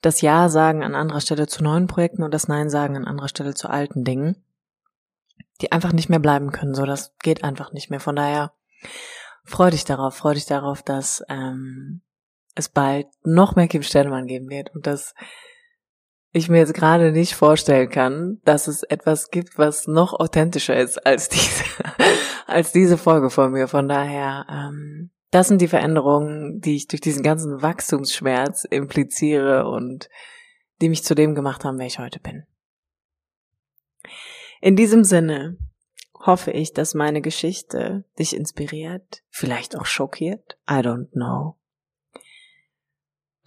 das Ja sagen an anderer Stelle zu neuen Projekten und das Nein sagen an anderer Stelle zu alten Dingen, die einfach nicht mehr bleiben können. So, das geht einfach nicht mehr. Von daher freu dich darauf, freu dich darauf, dass ähm, es bald noch mehr Kim Sternemann geben wird und dass ich mir jetzt gerade nicht vorstellen kann, dass es etwas gibt, was noch authentischer ist als diese, als diese Folge von mir. Von daher, ähm, das sind die Veränderungen, die ich durch diesen ganzen Wachstumsschmerz impliziere und die mich zu dem gemacht haben, wer ich heute bin. In diesem Sinne hoffe ich, dass meine Geschichte dich inspiriert, vielleicht auch schockiert, I don't know.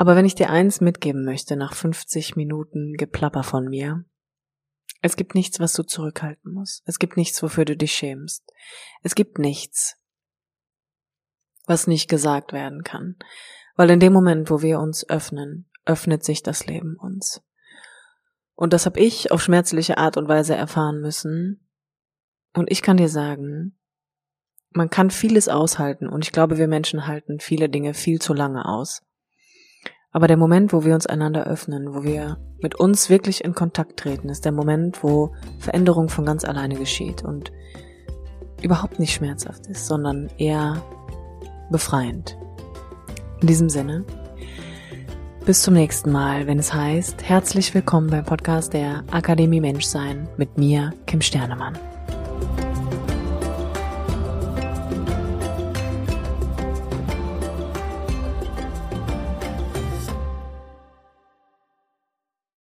Aber wenn ich dir eins mitgeben möchte nach 50 Minuten Geplapper von mir, es gibt nichts, was du zurückhalten musst. Es gibt nichts, wofür du dich schämst. Es gibt nichts, was nicht gesagt werden kann. Weil in dem Moment, wo wir uns öffnen, öffnet sich das Leben uns. Und das habe ich auf schmerzliche Art und Weise erfahren müssen. Und ich kann dir sagen, man kann vieles aushalten und ich glaube, wir Menschen halten viele Dinge viel zu lange aus. Aber der Moment, wo wir uns einander öffnen, wo wir mit uns wirklich in Kontakt treten, ist der Moment, wo Veränderung von ganz alleine geschieht und überhaupt nicht schmerzhaft ist, sondern eher befreiend. In diesem Sinne, bis zum nächsten Mal, wenn es heißt, herzlich willkommen beim Podcast der Akademie Menschsein mit mir, Kim Sternemann.